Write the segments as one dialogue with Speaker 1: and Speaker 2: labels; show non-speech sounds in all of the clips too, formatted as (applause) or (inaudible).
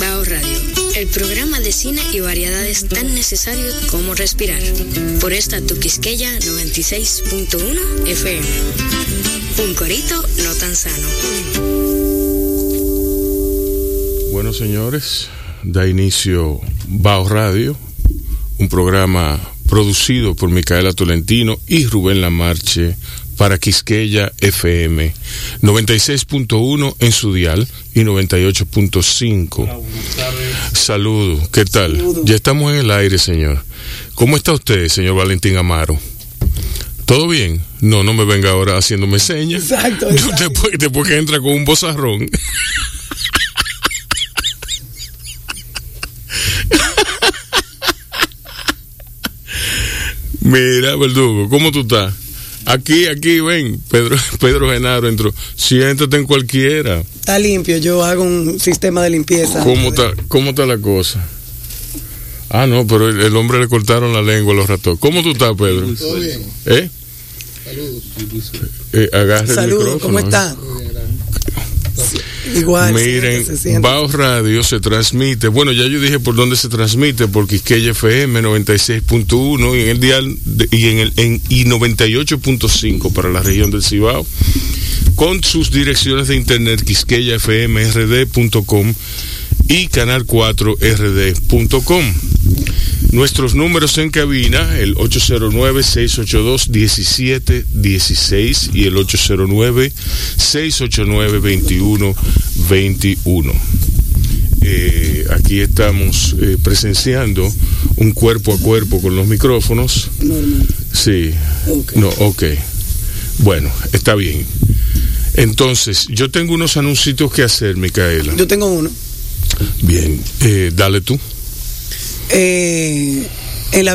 Speaker 1: Bao Radio, el programa de cine y variedades tan necesarios como respirar. Por esta Tuquisqueya 96.1 FM. Un corito no tan sano.
Speaker 2: Bueno, señores, da inicio Bao Radio, un programa producido por Micaela Tolentino y Rubén Lamarche para Quisqueya FM 96.1 en su dial y 98.5. Saludos, ¿qué tal? Ya estamos en el aire, señor. ¿Cómo está usted, señor Valentín Amaro? ¿Todo bien? No, no me venga ahora haciéndome señas.
Speaker 3: Exacto. (laughs)
Speaker 2: Después, después que entra con un bozarrón. (laughs) Mira, verdugo, ¿cómo tú estás? Aquí, aquí, ven, Pedro, Pedro Genaro entró. Siéntate en cualquiera.
Speaker 3: Está limpio, yo hago un sistema de limpieza.
Speaker 2: ¿Cómo está, cómo está la cosa? Ah, no, pero el, el hombre le cortaron la lengua a los ratones. ¿Cómo tú estás, Pedro?
Speaker 4: Todo bien.
Speaker 2: ¿Eh?
Speaker 4: Saludos.
Speaker 2: Eh, el
Speaker 3: Saludos,
Speaker 2: micrófono.
Speaker 3: ¿cómo
Speaker 2: ¿eh?
Speaker 3: Igual.
Speaker 2: Miren,
Speaker 3: se.
Speaker 2: Bao Radio se transmite, bueno, ya yo dije por dónde se transmite, por Quisqueya FM 96.1 y en el dial de- y en el en, y 98.5 para la región del Cibao, con sus direcciones de internet quisqueyafmrd.com y canal 4rd.com. Nuestros números en cabina, el 809-682-1716 y el 809-689-2121. Eh, aquí estamos eh, presenciando un cuerpo a cuerpo con los micrófonos.
Speaker 3: Normal.
Speaker 2: Sí. No, ok. Bueno, está bien. Entonces, yo tengo unos anuncios que hacer, Micaela.
Speaker 3: Yo tengo uno.
Speaker 2: Bien, eh, dale tú.
Speaker 3: Eh,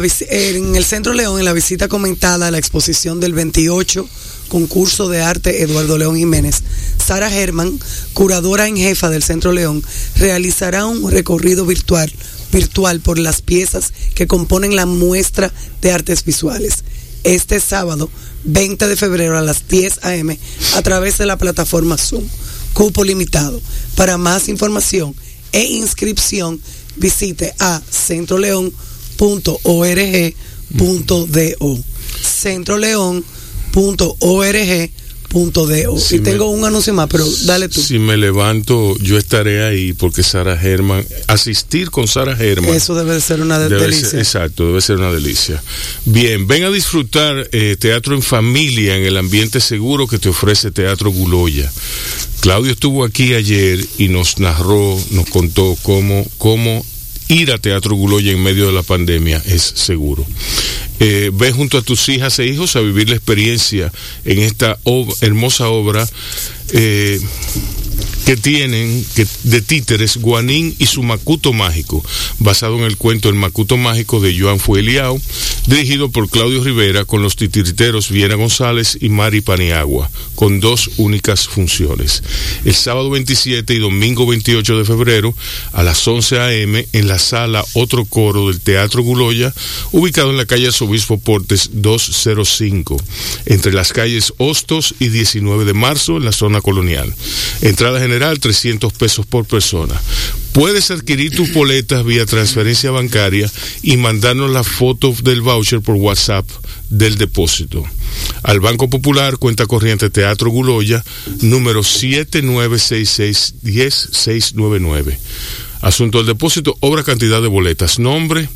Speaker 3: vis- en el Centro León, en la visita comentada a la exposición del 28 concurso de arte Eduardo León Jiménez, Sara Germán, curadora en jefa del Centro León, realizará un recorrido virtual, virtual por las piezas que componen la muestra de artes visuales. Este sábado, 20 de febrero a las 10 a.m., a través de la plataforma Zoom. Cupo limitado. Para más información e inscripción, visite a centroleón.org.do. Centroleón.org.do.
Speaker 2: Sí,
Speaker 3: y tengo
Speaker 2: me-
Speaker 3: un anuncio más, pero dale tú.
Speaker 2: Si me levanto, yo estaré ahí porque Sara Germán, asistir con Sara Germán.
Speaker 3: Eso debe de ser una de-
Speaker 2: Debe
Speaker 3: delicia.
Speaker 2: ser- exacto, debe ser una delicia. Bien, ven a disfrutar eh, teatro en familia en el ambiente seguro que te ofrece Teatro Guloya. Claudio estuvo aquí ayer y nos narró, nos contó cómo, cómo ir a Teatro Guloya en medio de la pandemia es seguro. Eh, ve junto a tus hijas e hijos a vivir la experiencia en esta hermosa obra eh, que tienen que, de títeres Guanín y su Macuto Mágico, basado en el cuento El Macuto Mágico de Joan Fueliao, dirigido por Claudio Rivera con los titiriteros Viena González y Mari Paniagua, con dos únicas funciones. El sábado 27 y domingo 28 de febrero a las 11 a.m. en la sala Otro Coro del Teatro Guloya, ubicado en la calle Arzobispo Portes 205, entre las calles Hostos y 19 de marzo en la zona colonial. Entrada 300 pesos por persona. Puedes adquirir tus boletas vía transferencia bancaria y mandarnos la foto del voucher por WhatsApp del depósito. Al Banco Popular, cuenta corriente Teatro Guloya, número 7966-10699. Asunto del depósito, obra cantidad de boletas. Nombre,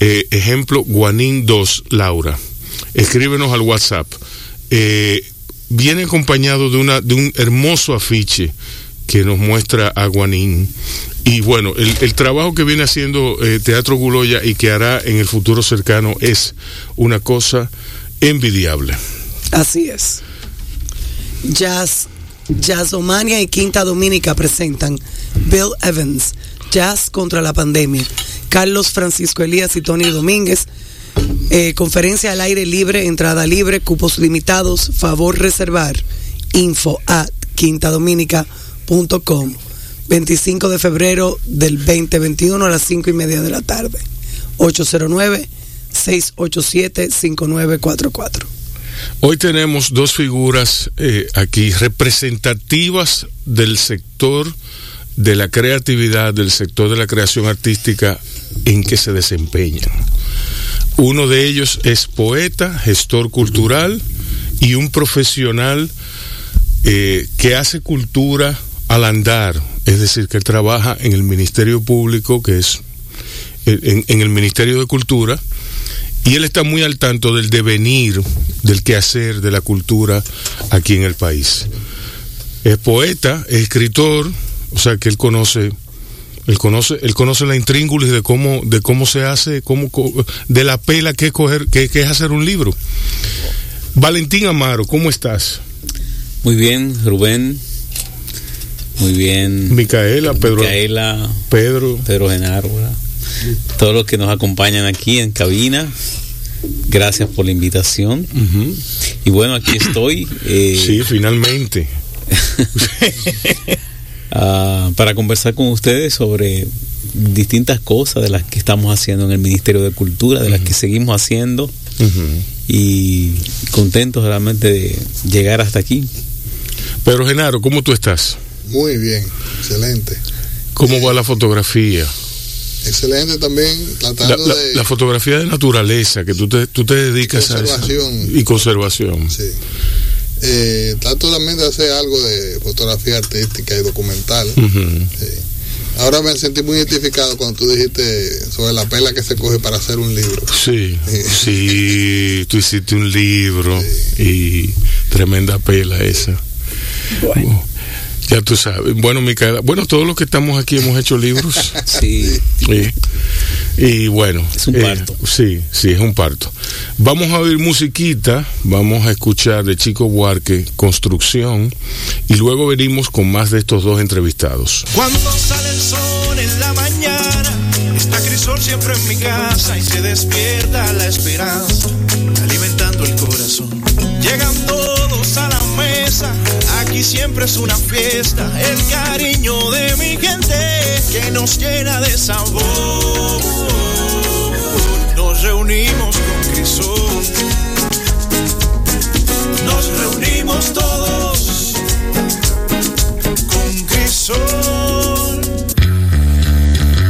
Speaker 2: eh, ejemplo, Guanín 2, Laura. Escríbenos al WhatsApp. Eh, viene acompañado de, una, de un hermoso afiche que nos muestra a Guanín. Y bueno, el, el trabajo que viene haciendo eh, Teatro Guloya y que hará en el futuro cercano es una cosa envidiable.
Speaker 3: Así es. Jazz, Jazzomania y Quinta Dominica presentan Bill Evans, Jazz contra la pandemia. Carlos Francisco Elías y Tony Domínguez. Eh, conferencia al aire libre, entrada libre, cupos limitados, favor reservar. Info at quintadominica.com. 25 de febrero del 2021 a las 5 y media de la tarde. 809-687-5944.
Speaker 2: Hoy tenemos dos figuras eh, aquí representativas del sector de la creatividad del sector de la creación artística en que se desempeñan. Uno de ellos es poeta, gestor cultural y un profesional eh, que hace cultura al andar, es decir, que trabaja en el Ministerio Público, que es en, en el Ministerio de Cultura, y él está muy al tanto del devenir, del quehacer de la cultura aquí en el país. Es poeta, es escritor, o sea que él conoce, él conoce, él conoce la intríngulis de cómo, de cómo se hace, cómo, de la pela que es coger, que, que es hacer un libro. Valentín Amaro, ¿cómo estás?
Speaker 4: Muy bien, Rubén. Muy bien.
Speaker 2: Micaela, Pedro.
Speaker 4: Micaela,
Speaker 2: Pedro.
Speaker 4: Pedro Genaro, ¿verdad? Todos los que nos acompañan aquí en cabina. Gracias por la invitación. Y bueno, aquí estoy. eh,
Speaker 2: Sí, finalmente. (laughs)
Speaker 4: ah, para conversar con ustedes sobre distintas cosas de las que estamos haciendo en el Ministerio de Cultura, de las que seguimos haciendo y contentos realmente de llegar hasta aquí.
Speaker 2: Pedro Genaro, ¿cómo tú estás?
Speaker 5: Muy bien, excelente.
Speaker 2: ¿Cómo va la fotografía?
Speaker 5: Excelente también,
Speaker 2: La,
Speaker 5: tratando
Speaker 2: la-
Speaker 5: de...
Speaker 2: la fotografía de naturaleza, que tú te, tú te dedicas a eso.
Speaker 5: Conservación.
Speaker 2: Y conservación.
Speaker 5: Sí. Eh, trato también de hacer algo de fotografía artística y documental. Ahora me sentí muy identificado cuando tú dijiste sobre la pela que se coge para hacer un libro.
Speaker 2: Sí, sí, (laughs) tú hiciste un libro y tremenda pela esa.
Speaker 3: Bueno.
Speaker 2: Ya tú sabes. Bueno, Micaela, bueno, todos los que estamos aquí hemos hecho libros. (laughs)
Speaker 4: Sí,
Speaker 2: Sí. Y bueno.
Speaker 4: Es un
Speaker 2: eh,
Speaker 4: parto.
Speaker 2: sí, sí, es un parto. Vamos a oír musiquita, vamos a escuchar de Chico Buarque, Construcción, y luego venimos con más de estos dos entrevistados.
Speaker 6: Cuando sale el sol en la mañana, está Crisol siempre en mi casa y se despierta la esperanza, alimentando el corazón. Llegan todos a la aquí siempre es una fiesta, el cariño de mi gente que nos llena de sabor. Nos reunimos con Crisol, nos reunimos todos con Crisol.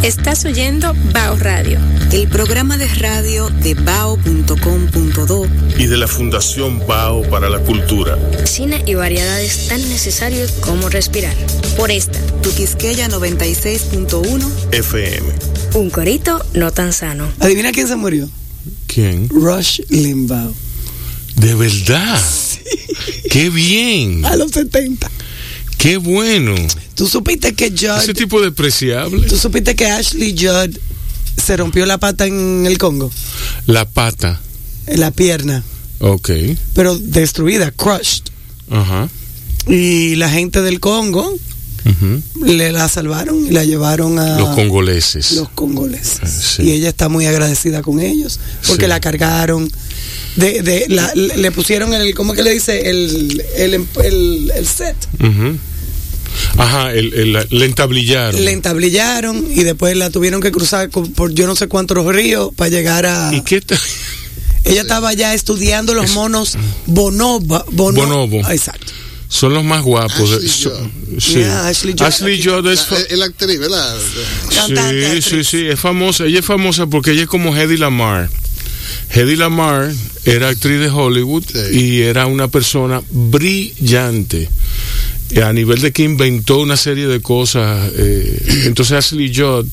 Speaker 7: Estás oyendo Bao Radio, el programa de radio de bao.com.do
Speaker 2: Y de la Fundación BAO para la Cultura.
Speaker 1: Cine y variedades tan necesarios como respirar. Por esta,
Speaker 8: Tu Quisqueya 96.1.
Speaker 2: FM.
Speaker 1: un corito no tan sano.
Speaker 3: ¿Adivina quién se murió?
Speaker 2: ¿Quién?
Speaker 3: Rush Limbaugh.
Speaker 2: De verdad. Qué bien.
Speaker 3: A los 70.
Speaker 2: Qué bueno.
Speaker 3: ¿Tú supiste que
Speaker 2: Ese
Speaker 3: Judd...
Speaker 2: tipo despreciable.
Speaker 3: ¿Tú supiste que Ashley Judd se rompió la pata en el Congo?
Speaker 2: La pata.
Speaker 3: La pierna.
Speaker 2: Ok.
Speaker 3: Pero destruida, crushed.
Speaker 2: Ajá.
Speaker 3: Y la gente del Congo le la salvaron y la llevaron a
Speaker 2: Los congoleses.
Speaker 3: los congoleses.
Speaker 2: Sí.
Speaker 3: Y ella está muy agradecida con ellos porque
Speaker 2: Sí.
Speaker 3: la cargaron. De, de, la- le pusieron el, ¿cómo que le dice? El, el, el, el set.
Speaker 2: Ujú. Ajá, el, el- la- le entablillaron.
Speaker 3: Le entablillaron y después la tuvieron que cruzar por yo no sé cuántos ríos para llegar a...
Speaker 2: ¿Y qué tal?
Speaker 3: Ella estaba ya estudiando los monos bonobo. bono-
Speaker 2: Bonobo.
Speaker 3: Ah, Exacto.
Speaker 2: Son los más guapos. de-
Speaker 5: Ashley
Speaker 2: so- sí.
Speaker 3: Yeah, Ashley Judd.
Speaker 2: Ashley Judd es,
Speaker 5: La, la actriz, ¿verdad?
Speaker 2: Sí, sí, sí, es famosa. Ella es famosa porque ella es como Hedy Lamar. Hedy Lamar era actriz de Hollywood
Speaker 5: Sí.
Speaker 2: y era una persona brillante. A nivel de que inventó una serie de cosas. eh, entonces Ashley Judd,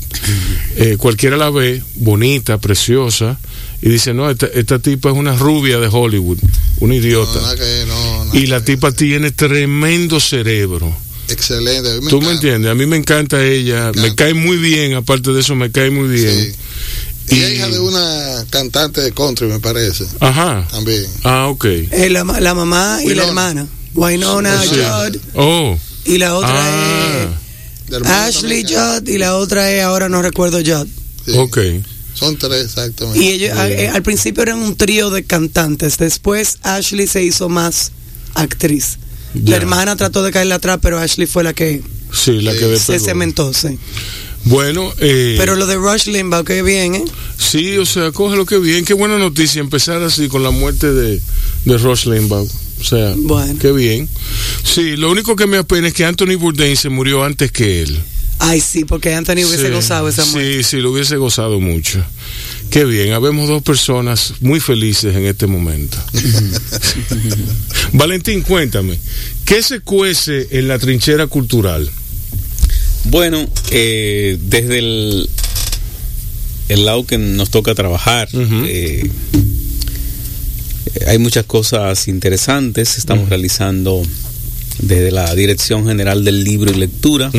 Speaker 2: eh, cualquiera la ve, bonita, preciosa, y dice, no, esta, esta tipa es una rubia de Hollywood, una idiota.
Speaker 5: No, nada que- no, nada
Speaker 2: y la tipa tiene tremendo cerebro.
Speaker 5: Excelente. a mí me
Speaker 2: ¿Tú me entiendes? A mí me encanta ella, me
Speaker 5: encanta.
Speaker 2: cae muy bien, aparte de eso me cae muy bien.
Speaker 5: Sí. Es hija de una cantante de country, me parece.
Speaker 2: Ajá.
Speaker 5: También.
Speaker 2: Ah, ok.
Speaker 3: Eh, la, la mamá y la
Speaker 5: Winona.
Speaker 3: hermana. Wynonna
Speaker 2: Sí.
Speaker 3: Judd
Speaker 2: Oh.
Speaker 3: y la otra
Speaker 2: Ah,
Speaker 3: es Ashley
Speaker 5: también.
Speaker 3: Judd y la otra es, ahora no recuerdo Judd.
Speaker 5: Sí.
Speaker 2: ok.
Speaker 5: Son tres, exactamente.
Speaker 3: Y ellos a- eh, al principio eran un trío de cantantes, después Ashley se hizo más actriz. La hermana trató de caerle atrás, pero Ashley fue la que
Speaker 2: Sí, la
Speaker 5: Sí.
Speaker 2: que
Speaker 3: se cementó, sí.
Speaker 2: Bueno, eh,
Speaker 3: Pero lo de Rush Limbaugh, qué bien, ¿eh?
Speaker 2: sí, o sea, cógelo que bien, qué buena noticia empezar así con la muerte de, de Rush Limbaugh. O sea,
Speaker 3: Bueno.
Speaker 2: qué bien. Sí, lo único que me apena es que Anthony Bourdain se murió antes que él.
Speaker 3: Ay, sí, porque Anthony hubiese
Speaker 2: Sí,
Speaker 3: gozado esa muerte.
Speaker 2: Sí, sí, lo hubiese gozado mucho. Qué bien, habemos dos personas muy felices en este momento. (laughs) Valentín, cuéntame, ¿qué se cuece en la trinchera cultural?
Speaker 4: Bueno, eh, desde el, el lado que nos toca trabajar, eh, hay muchas cosas interesantes. Estamos realizando desde la Dirección General del Libro y Lectura,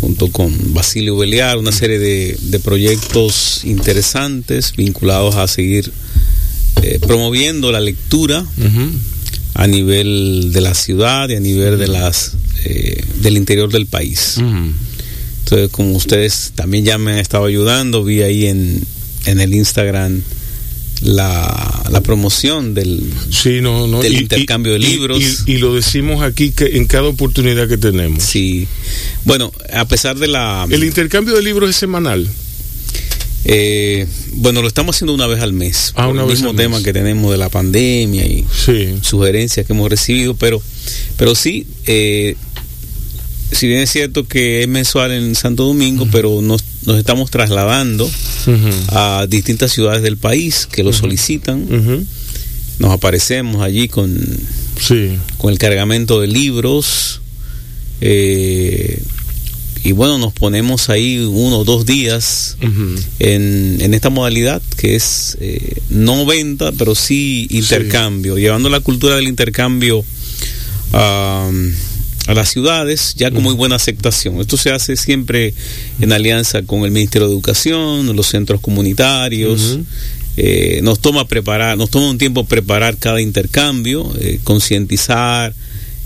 Speaker 4: junto con Basilio Beliar, una serie de, de proyectos interesantes vinculados a seguir eh, promoviendo la lectura a nivel de la ciudad y a nivel de las eh, del interior del país. Entonces, como ustedes también ya me han estado ayudando, vi ahí en, en el Instagram la, la promoción del...
Speaker 2: Sí, no, no.
Speaker 4: Del intercambio de libros.
Speaker 2: Y, y lo decimos aquí que en cada oportunidad que tenemos.
Speaker 4: Sí. Bueno, a pesar de la...
Speaker 2: El intercambio de libros es semanal.
Speaker 4: eh, bueno, lo estamos haciendo una vez al mes.
Speaker 2: Ah, una
Speaker 4: el
Speaker 2: vez
Speaker 4: mismo
Speaker 2: al
Speaker 4: tema
Speaker 2: mes.
Speaker 4: que tenemos de la pandemia y
Speaker 2: Sí.
Speaker 4: sugerencias que hemos recibido, pero, pero sí, eh, si bien es cierto que es mensual en Santo Domingo, pero nos, nos estamos trasladando a distintas ciudades del país que lo solicitan. Nos aparecemos allí con,
Speaker 2: Sí.
Speaker 4: con el cargamento de libros. eh, y bueno, nos ponemos ahí uno o dos días en, en esta modalidad que es eh, no venta, pero sí intercambio, llevando la cultura del intercambio a, a las ciudades ya con muy buena aceptación. Esto se hace siempre en alianza con el Ministerio de Educación, los centros comunitarios. Eh, nos toma preparar, nos toma un tiempo preparar cada intercambio, eh, concientizar,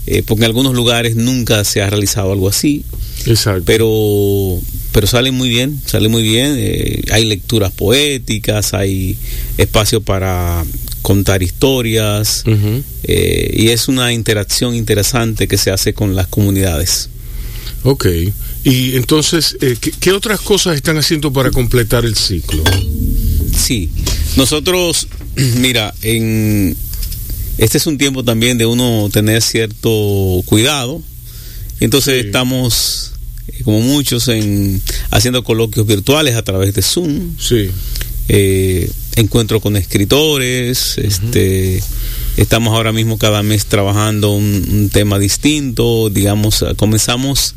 Speaker 4: eh, porque en algunos lugares nunca se ha realizado algo así
Speaker 2: Exacto.
Speaker 4: pero pero sale muy bien sale muy bien eh, hay lecturas poéticas hay espacio para contar historias eh, y es una interacción interesante que se hace con las comunidades
Speaker 2: Ok. Y entonces, eh, ¿qué, qué otras cosas están haciendo para completar el ciclo?
Speaker 4: sí nosotros (clears throat) mira en este es un tiempo también de uno tener cierto cuidado entonces
Speaker 2: Sí.
Speaker 4: estamos eh, como muchos en haciendo coloquios virtuales a través de Zoom
Speaker 2: Sí.
Speaker 4: Eh, encuentro con escritores, este, estamos ahora mismo cada mes trabajando un, un tema distinto, digamos, comenzamos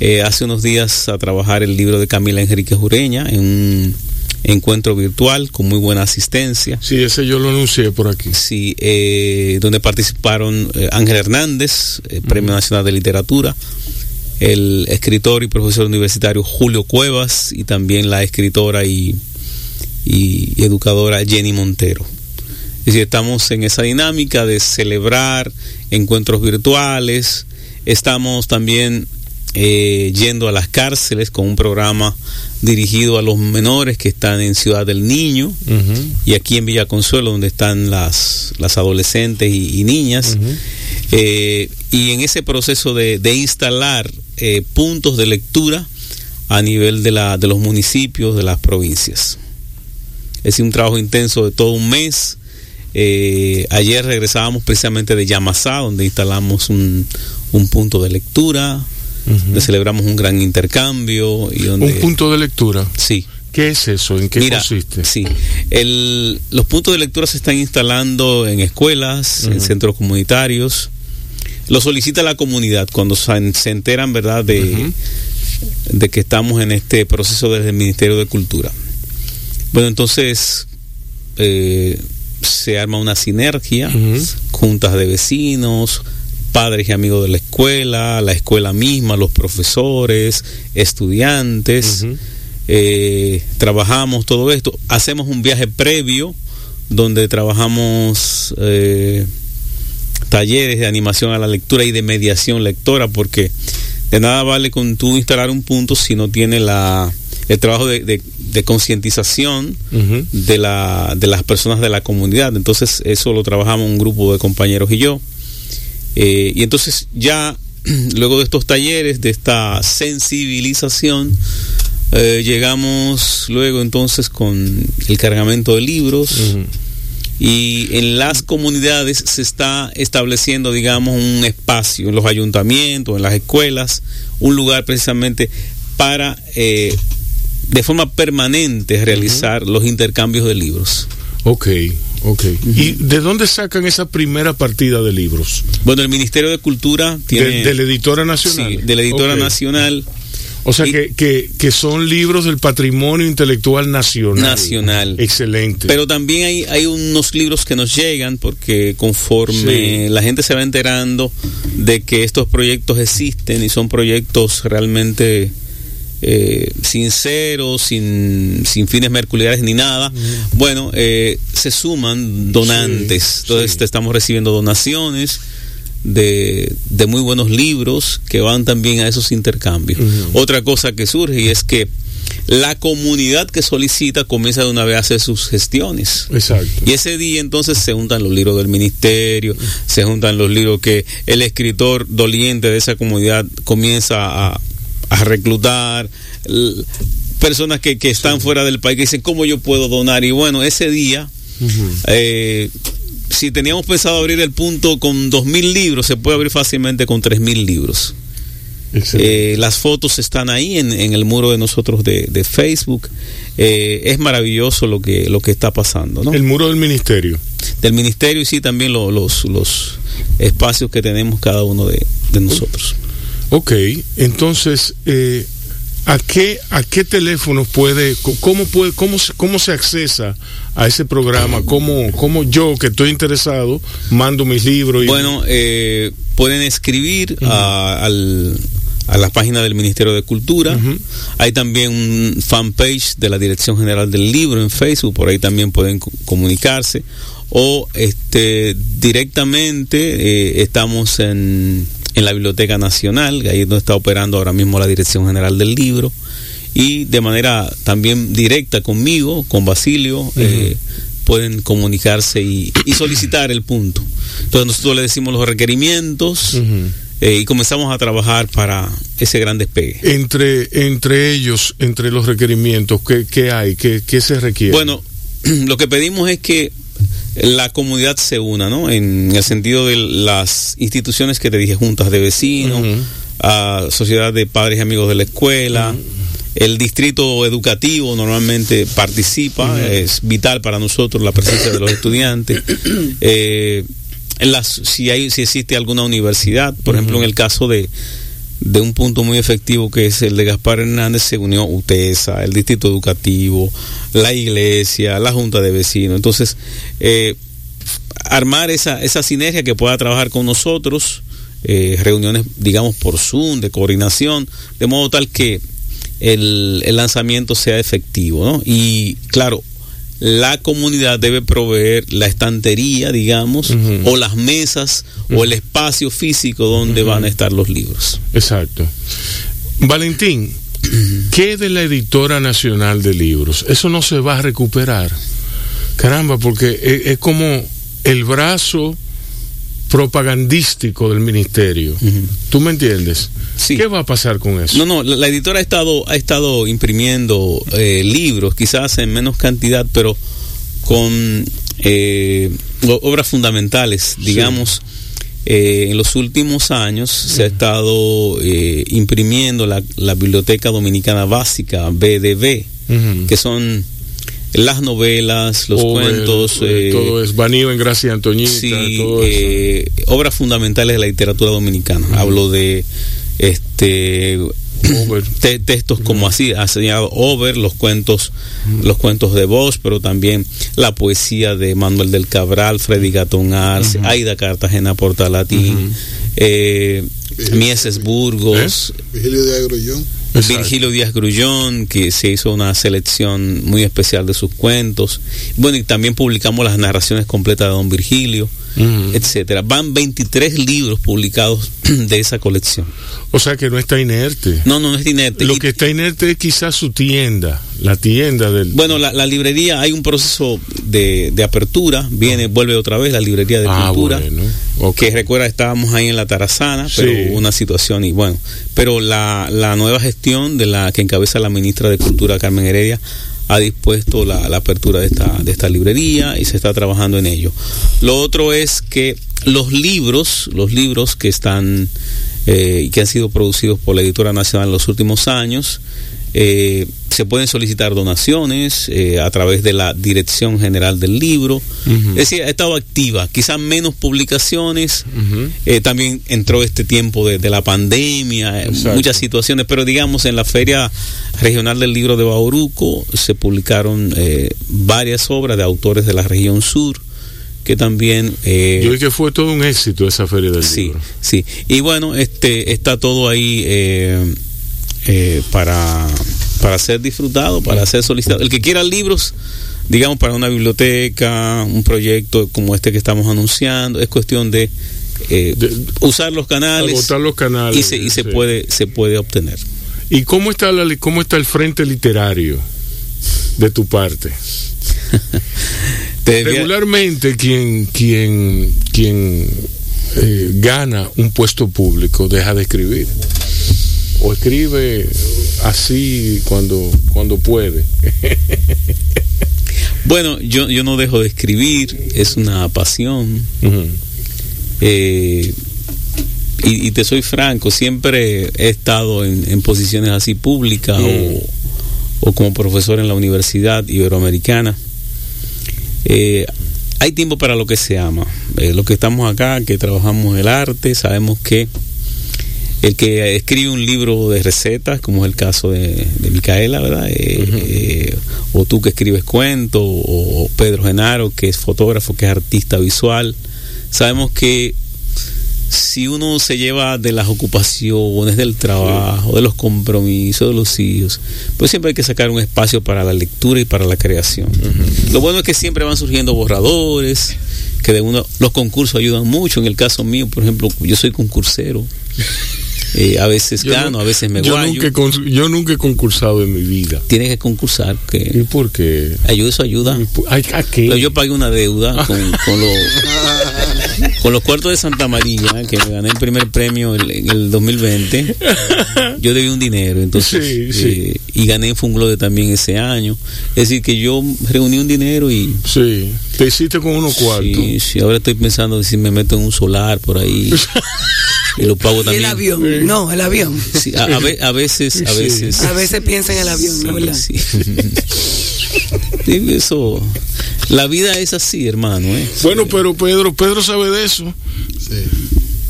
Speaker 4: eh, hace unos días a trabajar el libro de Camila Enrique Jureña en un encuentro virtual con muy buena asistencia.
Speaker 2: Sí, ese yo lo anuncié por aquí.
Speaker 4: Sí, eh, donde participaron Ángel Hernández, Premio Nacional de Literatura, el escritor y profesor universitario Julio Cuevas y también la escritora y, y- educadora Jenny Montero. Es decir, estamos en esa dinámica de celebrar encuentros virtuales, estamos también eh, yendo a las cárceles con un programa dirigido a los menores que están en Ciudad del Niño y aquí en Villa Consuelo donde están las, las adolescentes y, y niñas. Eh, y en ese proceso de, de instalar eh, puntos de lectura a nivel de, la, de los municipios de las provincias es un trabajo intenso de todo un mes Eh, ayer regresábamos precisamente de Yamasá donde instalamos un, un punto de lectura donde celebramos un gran intercambio y donde
Speaker 2: Un punto de lectura.
Speaker 4: sí
Speaker 2: ¿Qué es eso? ¿En qué
Speaker 4: Mira,
Speaker 2: consiste?
Speaker 4: Sí, el, los puntos de lectura se están instalando en escuelas, en centros comunitarios. Lo solicita la comunidad cuando se, se enteran, ¿verdad?, de que estamos en este proceso desde el Ministerio de Cultura. Bueno, entonces eh, se arma una sinergia, juntas de vecinos, padres y amigos de la escuela, la escuela misma, los profesores, estudiantes. Eh, trabajamos todo esto, hacemos un viaje previo donde trabajamos eh, talleres de animación a la lectura y de mediación lectora, porque de nada vale con tú instalar un punto si no tiene la el trabajo de, de- de concientización de, la, de las personas de la comunidad. Entonces eso lo trabajamos un grupo de compañeros y yo. Eh, y entonces ya (clears throat) luego de estos talleres, de esta sensibilización, eh, llegamos luego entonces con el cargamento de libros. Y en las comunidades se está estableciendo, digamos, un espacio en los ayuntamientos, en las escuelas, un lugar precisamente para eh, de forma permanente realizar los intercambios de libros.
Speaker 2: Ok, ok. ¿Y de dónde sacan esa primera partida de libros?
Speaker 4: Bueno, el Ministerio de Cultura tiene...
Speaker 2: De, de la Editora Nacional.
Speaker 4: Sí, de la Editora. Nacional.
Speaker 2: O sea,
Speaker 4: Y-
Speaker 2: que, que, que son libros del patrimonio intelectual nacional.
Speaker 4: Nacional.
Speaker 2: Excelente.
Speaker 4: Pero también hay, hay unos libros que nos llegan porque conforme
Speaker 2: Sí.
Speaker 4: la gente se va enterando de que estos proyectos existen y son proyectos realmente eh, sinceros, sin, sin fines mercuriales ni nada, bueno, eh, se suman donantes.
Speaker 2: Sí,
Speaker 4: Entonces
Speaker 2: sí.
Speaker 4: te estamos recibiendo donaciones. De, de muy buenos libros que van también a esos intercambios. Otra cosa que surge y es que la comunidad que solicita comienza de una vez a hacer sus gestiones.
Speaker 2: Exacto.
Speaker 4: Y ese día entonces se juntan los libros del ministerio, se juntan los libros que el escritor doliente de esa comunidad comienza a, a reclutar, personas que, que están fuera del país que dicen, ¿cómo yo puedo donar? Y bueno, ese día, eh, si teníamos pensado abrir el punto con dos mil libros, se puede abrir fácilmente con tres mil libros. Eh, las fotos están ahí en, en el muro de nosotros de, de Facebook. Eh, es maravilloso lo que, lo que está pasando, ¿no?
Speaker 2: El muro del ministerio.
Speaker 4: Del ministerio y sí también lo- los, los espacios que tenemos cada uno de, de nosotros.
Speaker 2: Ok, entonces, eh, ¿a qué a qué teléfonos puede, cómo puede, cómo se, cómo se accesa a ese programa? ¿Cómo, cómo yo que estoy interesado mando mis libros? Y,
Speaker 4: Bueno, eh, pueden escribir a, al- a la página del Ministerio de Cultura. Hay también un fanpage de la Dirección General del Libro en Facebook, por ahí también pueden co- comunicarse. O este directamente eh, estamos en, en la Biblioteca Nacional, ahí es donde está operando ahora mismo la Dirección General del Libro. Y de manera también directa conmigo, con Basilio, eh, pueden comunicarse y, y solicitar el punto. Entonces nosotros le decimos los requerimientos eh, y comenzamos a trabajar para ese gran despegue.
Speaker 2: Entre, entre ellos, entre los requerimientos, ¿qué, qué hay? ¿Qué, qué se requiere?
Speaker 4: Bueno, (clears throat) lo que pedimos es que la comunidad se una, ¿no? En el sentido de las instituciones que te dije, juntas de vecinos, a sociedad de padres y amigos de la escuela. El distrito educativo normalmente participa, es vital para nosotros la presencia de los estudiantes. (coughs) Eh, en las, si, hay, si existe alguna universidad, por ejemplo, en el caso de, de un punto muy efectivo que es el de Gaspar Hernández, se unió UTESA, el Distrito Educativo, la Iglesia, la Junta de Vecinos. Entonces, eh, armar esa, esa sinergia que pueda trabajar con nosotros, eh, reuniones, digamos, por Zoom, de coordinación, de modo tal que el, el lanzamiento sea efectivo, ¿no? Y claro, la comunidad debe proveer la estantería, digamos, o las mesas, o el espacio físico donde van a estar los libros.
Speaker 2: Exacto. Valentín, ¿qué de la editora nacional de libros? Eso no se va a recuperar. Caramba, porque es, es como el brazo propagandístico del ministerio. ¿Tú me entiendes?
Speaker 4: Sí.
Speaker 2: ¿Qué va a pasar con eso?
Speaker 4: No, no, la, la editora ha estado, ha estado imprimiendo eh, libros, quizás en menos cantidad, pero con eh, obras fundamentales, digamos. Eh, en los últimos años se ha estado eh, imprimiendo la, la Biblioteca Dominicana Básica, BDB, que son las novelas, los
Speaker 2: Over,
Speaker 4: cuentos,
Speaker 2: eh,
Speaker 4: eh,
Speaker 2: todo es Banío en Gracia Antoñita,
Speaker 4: sí,
Speaker 2: todo
Speaker 4: eh, obras fundamentales de la literatura dominicana. Hablo de este te- textos como así ha señalado Over, los cuentos, los cuentos de Bosch, pero también la poesía de Manuel del Cabral, Freddy Gatón Arce, Aida Cartagena Portalatín, eh, Mieses Burgos,
Speaker 5: Vigilio de.
Speaker 2: Exacto.
Speaker 4: Virgilio Díaz Grullón, que se hizo una selección muy especial de sus cuentos. Bueno, y también publicamos las narraciones completas de Don Virgilio,
Speaker 2: Ujú.
Speaker 4: etcétera. Van 23 libros publicados (clears throat) de esa colección.
Speaker 2: O sea que no está inerte.
Speaker 4: No, no, no es inerte.
Speaker 2: Lo
Speaker 4: Y-
Speaker 2: que está inerte es quizás su tienda, la tienda del...
Speaker 4: Bueno, la, la librería, hay un proceso de, de apertura, viene, vuelve otra vez la librería de
Speaker 2: Ah,
Speaker 4: cultura,
Speaker 2: bueno, ok.
Speaker 4: que recuerda estábamos ahí en la Tarazana, pero
Speaker 2: Sí.
Speaker 4: hubo una situación y bueno, pero la, la nueva gestión de la que encabeza la ministra de Cultura, Carmen Heredia, ha dispuesto la, apertura de esta, de esta librería y se está trabajando en ello. Lo otro es que los libros, los libros que están eh, y que han sido producidos por la Editora Nacional en los últimos años, eh, se pueden solicitar donaciones eh, a través de la Dirección General del Libro. Es decir, ha estado activa, quizás menos publicaciones. Eh, también entró este tiempo de, la pandemia, muchas situaciones, pero digamos en la Feria Regional del Libro de Bauruco se publicaron varias obras de autores de la región sur que también
Speaker 2: eh, yo que fue todo un éxito esa feria del libro.
Speaker 4: sí. Y bueno este está todo ahí eh, eh, para, para ser disfrutado, para ser solicitado. El que quiera libros, digamos, para una biblioteca, un proyecto como este que estamos anunciando, es cuestión de, eh, usar los canales,
Speaker 2: los canales
Speaker 4: y se, y se puede se puede obtener.
Speaker 2: ¿Y cómo está la, cómo está el frente literario de tu parte? (laughs) Regularmente quien quien quien eh, gana un puesto público deja de escribir o escribe así cuando, cuando puede. (laughs)
Speaker 4: bueno, yo, yo no dejo de escribir, es una pasión. Eh, y, te soy franco, siempre he estado en, posiciones así públicas o, como profesor en la Universidad Iberoamericana. Eh, hay tiempo para lo que se ama. Eh, lo que estamos acá, que trabajamos el arte, sabemos que el que escribe un libro de recetas, como es el caso de, Micaela, ¿verdad? Eh, eh, o tú que escribes cuentos, o Pedro Genaro, que es fotógrafo, que es artista visual. Sabemos que si uno se lleva de las ocupaciones, del trabajo, de los compromisos, de los hijos, pues siempre hay que sacar un espacio para la lectura y para la creación. Lo bueno es que siempre van surgiendo borradores, que de uno los concursos ayudan mucho. En el caso mío, por ejemplo, yo soy concursero. (laughs) Eh, a veces gano, a veces me
Speaker 2: yo Nunca yo nunca he concursado en mi vida.
Speaker 4: Tienes que concursar. Que
Speaker 2: ¿Y por qué?
Speaker 4: Ayuda, eso ayuda.
Speaker 2: ¿A qué?
Speaker 4: yo pagué una deuda con, los, con los cuartos de Santa María, que me gané el primer premio en el 2020. Yo debí un dinero, entonces. Eh, y gané en Funglode también ese año. Es decir, que yo reuní un dinero y.
Speaker 2: Sí, te hiciste con unos cuartos.
Speaker 4: Sí, sí, ahora estoy pensando si me meto en un solar por ahí. (laughs) y lo pago también.
Speaker 3: El avión, no, el avión.
Speaker 4: a, veces, a veces.
Speaker 3: A veces piensa en el avión, ¿no verdad? (laughs)
Speaker 4: eso, la vida es así, hermano. ¿eh?
Speaker 2: Bueno, pero Pedro, Pedro sabe de eso. Sí.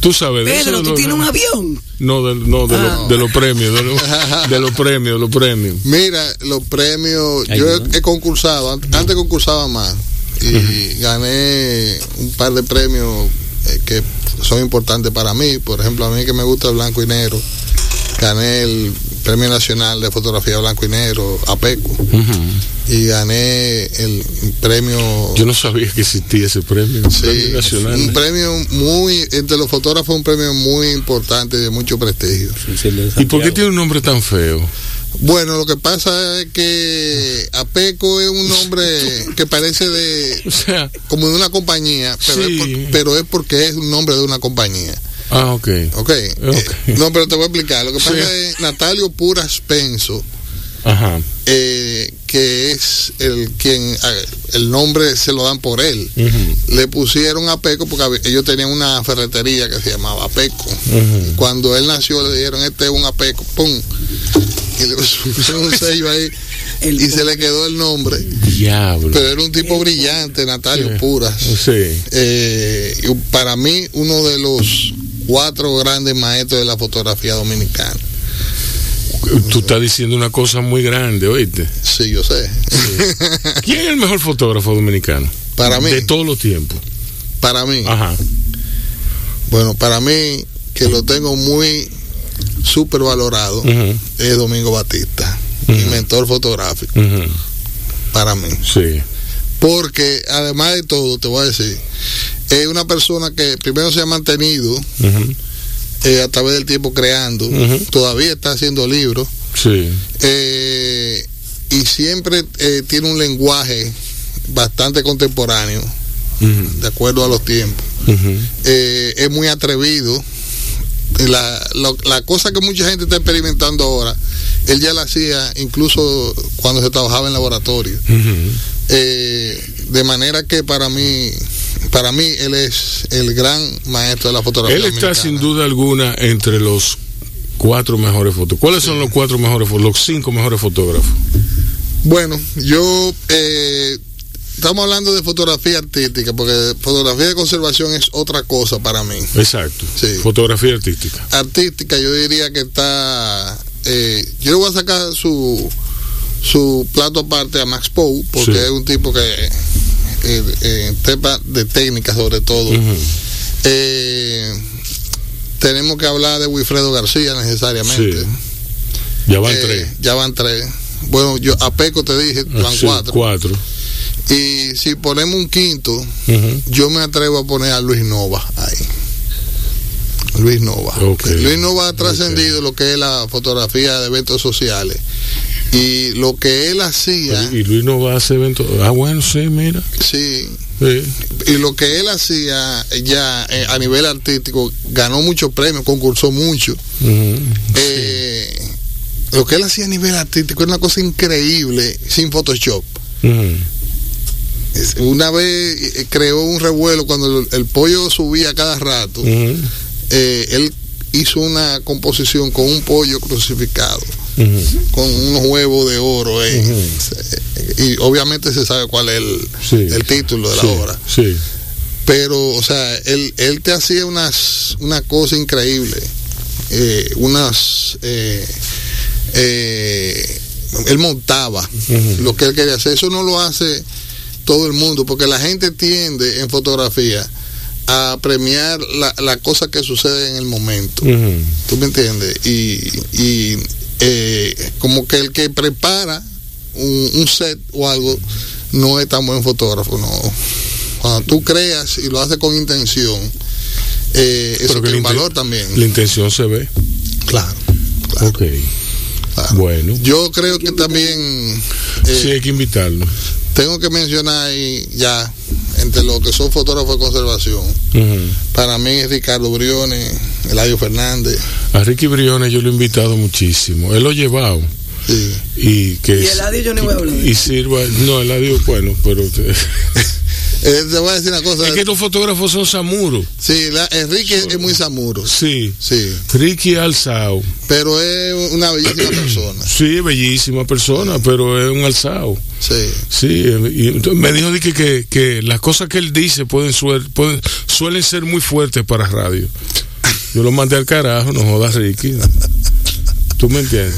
Speaker 2: Tú sabes
Speaker 3: de
Speaker 2: eso.
Speaker 3: ¿tú tienes un avión?
Speaker 2: No, de, no, de, ah. de los premios, de, los premios, los premios.
Speaker 5: Mira, los premios, yo he, concursado, antes concursaba más y gané un par de premios eh, que son importantes para mí. Por ejemplo, a mí que me gusta el blanco y negro, gané el Premio Nacional de Fotografía Blanco y Negro, APECO. Y gané el premio.
Speaker 2: Yo no sabía que existía ese premio, nacional.
Speaker 5: Un premio muy, entre los fotógrafos, un premio muy importante de mucho prestigio.
Speaker 2: ¿Y por qué tiene un nombre tan feo?
Speaker 5: Bueno, lo que pasa es que Apeco es un nombre (laughs) que parece de como de una compañía, pero, es pero, es porque es un nombre de una compañía.
Speaker 2: Ah, ok.
Speaker 5: Ok. Eh, (laughs) no, pero te voy a explicar. Lo que pasa es Natalio Puras Penso,
Speaker 2: Ajá.
Speaker 5: Eh, que es el quien el nombre se lo dan por él. Le pusieron a Peco porque ellos tenían una ferretería que se llamaba Peco. Cuando él nació le dijeron este es un Apeco, pum, y le (laughs) pusieron un sello ahí (laughs) y se le quedó el nombre.
Speaker 2: Diablo.
Speaker 5: Pero era un tipo brillante, Natalio Puras.
Speaker 2: Sí.
Speaker 5: Eh, para mí uno de los cuatro grandes maestros de la fotografía dominicana.
Speaker 2: Tú estás diciendo una cosa muy grande, ¿oíste?
Speaker 5: Sí, yo sé.
Speaker 2: ¿Quién es el mejor fotógrafo dominicano?
Speaker 5: Para mí.
Speaker 2: De todos los tiempos.
Speaker 5: Para mí.
Speaker 2: Ajá.
Speaker 5: Bueno, para mí, que lo tengo muy súper valorado, es Domingo Batista, mi mentor fotográfico. Para mí.
Speaker 2: Sí.
Speaker 5: Porque además de todo, te voy a decir, es una persona que primero se ha mantenido eh, a través del tiempo creando, todavía está haciendo libros.
Speaker 2: Sí.
Speaker 5: Eh, y siempre eh, tiene un lenguaje bastante contemporáneo, de acuerdo a los tiempos. es muy atrevido. La, la cosa que mucha gente está experimentando ahora él ya la hacía incluso cuando se trabajaba en laboratorio. Eh, de manera que para mí, para mí él es el gran maestro de la fotografía.
Speaker 2: Él está sin duda alguna entre los cuatro mejores fotógrafos. ¿Cuáles son los cuatro mejores, los cinco mejores fotógrafos?
Speaker 5: Bueno, yo eh, estamos hablando de fotografía artística, porque fotografía de conservación es otra cosa para mí.
Speaker 2: Exacto. Sí. Fotografía artística.
Speaker 5: Artística, yo diría que está. Eh, yo le voy a sacar su su plato aparte a Max Poe, porque es un tipo que eh, eh, tema de técnica sobre todo. eh, tenemos que hablar de Wilfredo García necesariamente.
Speaker 2: Sí. Ya van tres.
Speaker 5: Ya van tres. Bueno, yo a Peco te dije,
Speaker 2: Ah,
Speaker 5: van
Speaker 2: sí,
Speaker 5: cuatro.
Speaker 2: cuatro.
Speaker 5: Y si ponemos un quinto, yo me atrevo a poner a Luis Nova ahí. Luis Nova.
Speaker 2: Ok.
Speaker 5: Luis Nova ha trascendido lo que es la fotografía de eventos sociales. Y lo que él hacía,
Speaker 2: Y Luis no va a hacer eventos. Ah, bueno, sí, mira.
Speaker 5: sí,
Speaker 2: Sí.
Speaker 5: y lo que él hacía ya eh, a nivel artístico, ganó muchos premios, concursó mucho. Eh, lo que él hacía a nivel artístico era una cosa increíble, sin Photoshop. Una vez eh, creó un revuelo cuando el, el pollo subía cada rato. Él hizo una composición con un pollo crucificado, Con unos huevos de oro. eh. Y obviamente se sabe cuál es el,
Speaker 2: Sí.
Speaker 5: el título de la
Speaker 2: Sí,
Speaker 5: obra.
Speaker 2: Sí.
Speaker 5: Pero, o sea, él, él te hacía unas, una cosa increíble. eh, unas. eh, eh, él montaba lo que él quería hacer. Eso no lo hace todo el mundo, porque la gente tiende en fotografía a premiar la, la cosa que sucede en el momento. ¿Tú me entiendes? Y, y, eh, como que el que prepara un, un set o algo no es tan buen fotógrafo, no. Cuando tú creas y lo haces con intención, eh, eso tiene valor también.
Speaker 2: La intención se ve.
Speaker 5: Claro, claro,
Speaker 2: Ok.
Speaker 5: claro.
Speaker 2: Bueno.
Speaker 5: Yo creo que también eh,
Speaker 2: sí, hay que invitarlo.
Speaker 5: Tengo que mencionar ahí ya, entre los que son fotógrafos de conservación, para mí es Ricardo Briones, Eladio Fernández.
Speaker 2: A Ricky Briones yo lo he invitado muchísimo. Él lo ha llevado.
Speaker 5: Sí.
Speaker 2: Y que
Speaker 3: Y Eladio yo ni voy a hablar
Speaker 2: y sirva no Eladio bueno pero (laughs)
Speaker 5: Eh, te voy a decir una cosa.
Speaker 2: es que estos fotógrafos son samuros
Speaker 5: Sí, la- Enrique es muy samuro.
Speaker 2: sí.
Speaker 5: Sí,
Speaker 2: Ricky alzado
Speaker 5: pero es una bellísima (clears throat) persona.
Speaker 2: sí bellísima persona pero es un alzado
Speaker 5: Sí,
Speaker 2: sí y me dijo que, que, que las cosas que él dice pueden suelen ser muy fuertes para radio. Yo lo mandé al carajo no jodas Ricky. Tú me entiendes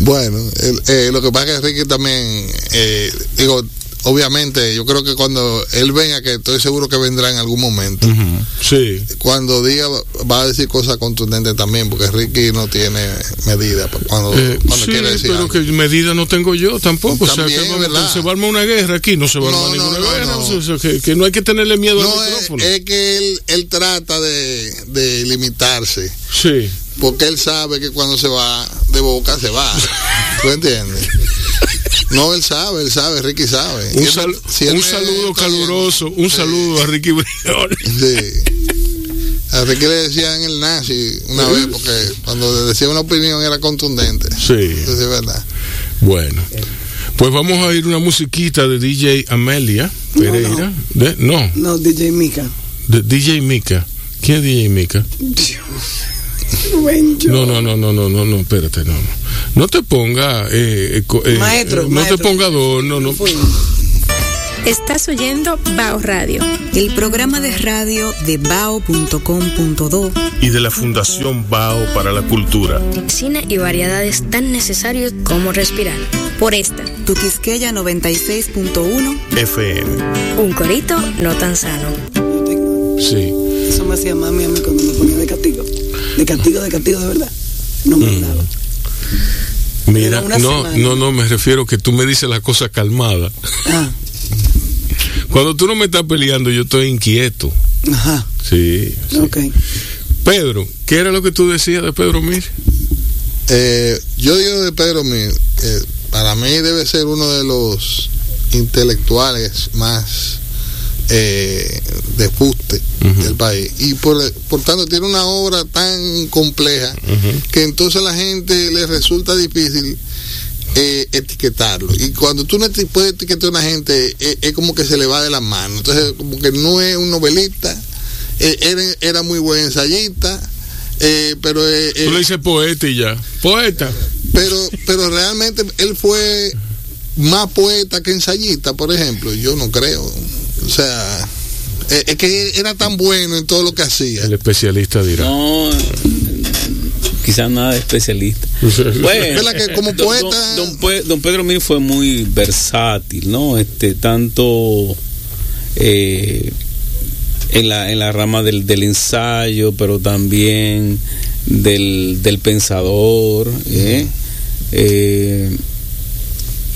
Speaker 5: bueno, el- eh, lo que pasa es que Enrique también, eh, digo, obviamente, yo creo que cuando él venga, que estoy seguro que vendrá en algún momento,
Speaker 2: sí
Speaker 5: cuando diga va a decir cosas contundentes también, porque Ricky no tiene medida cuando,
Speaker 2: Eh,
Speaker 5: cuando
Speaker 2: sí,
Speaker 5: quiere decir
Speaker 2: pero
Speaker 5: algo.
Speaker 2: que medida no tengo yo tampoco. o sea,
Speaker 5: También,
Speaker 2: que, vamos-
Speaker 5: ¿verdad?
Speaker 2: se va a armar una guerra aquí, no se va a armar
Speaker 5: no,
Speaker 2: ninguna
Speaker 5: no,
Speaker 2: guerra.
Speaker 5: no.
Speaker 2: o sea, que, que no hay que tenerle miedo
Speaker 5: No,
Speaker 2: al
Speaker 5: es,
Speaker 2: micrófono.
Speaker 5: es que él, él trata de, de limitarse,
Speaker 2: sí.
Speaker 5: Porque él sabe que cuando se va de boca se va. ¿Tú entiendes? No, él sabe, él sabe, Ricky sabe.
Speaker 2: Un,
Speaker 5: él- si
Speaker 2: saludo caluroso, un
Speaker 5: Sí.
Speaker 2: saludo a Ricky Briones.
Speaker 5: Sí. A Ricky le decían el nazi una vez, porque cuando decía una opinión era contundente.
Speaker 2: Sí.
Speaker 5: Eso sí es verdad.
Speaker 2: Bueno, pues vamos a ir una musiquita de DJ Amelia Pereira. De- no,
Speaker 3: No, DJ Mika.
Speaker 2: de DJ Mika. ¿Quién es DJ Mika?
Speaker 3: Yo-
Speaker 2: No, no, no, no, no, no, no, espérate, no, no. Te ponga, eh, eh, eh,
Speaker 3: Maestro,
Speaker 2: eh, no
Speaker 3: maestro.
Speaker 2: te ponga dos, no, no.
Speaker 7: Estás oyendo Bao Radio.
Speaker 8: El programa de radio de bao.com.do
Speaker 2: Y de la Fundación Bao para la Cultura.
Speaker 1: Cine y variedades tan necesarios como respirar.
Speaker 7: Por esta.
Speaker 8: Tu Quisqueya 96.1
Speaker 2: FM.
Speaker 1: Un corito no tan sano.
Speaker 2: Sí.
Speaker 3: Eso me hacía mami a mí cuando me ponía de castigo. De castigo, de castigo, de verdad. No me daba.
Speaker 2: Mira,
Speaker 3: Pero una
Speaker 2: no,
Speaker 3: semana.
Speaker 2: no, no, me refiero que tú me dices las cosas calmadas.
Speaker 3: Ah,
Speaker 2: Cuando tú no me estás peleando, yo estoy inquieto.
Speaker 3: ajá.
Speaker 2: Sí. sí.
Speaker 3: Ok.
Speaker 2: Pedro, ¿qué era lo que tú decías de Pedro Mir?
Speaker 5: Eh, yo digo de Pedro Mir, que para mí debe ser uno de los intelectuales más eh, de fuste del país. Y por, por, tanto tiene una obra tan compleja que entonces a la gente le resulta difícil eh, etiquetarlo. Y cuando tú no puedes etiquetar a una gente, eh, es como que se le va de la mano. Entonces, como que no es un novelista, era, era, muy buen ensayista. pero
Speaker 2: tú le dices poeta y ya poeta
Speaker 5: pero pero realmente él fue más poeta que ensayista por ejemplo yo no creo o sea, eh, es que era tan bueno en todo lo que hacía.
Speaker 2: El especialista dirá.
Speaker 4: No, quizás nada de especialista. (laughs)
Speaker 5: bueno, que como poeta.
Speaker 4: Don, Pedro Mir fue muy versátil, ¿no? Este, tanto eh, en, la, en la rama del, del ensayo, pero también del, del pensador. ¿eh? eh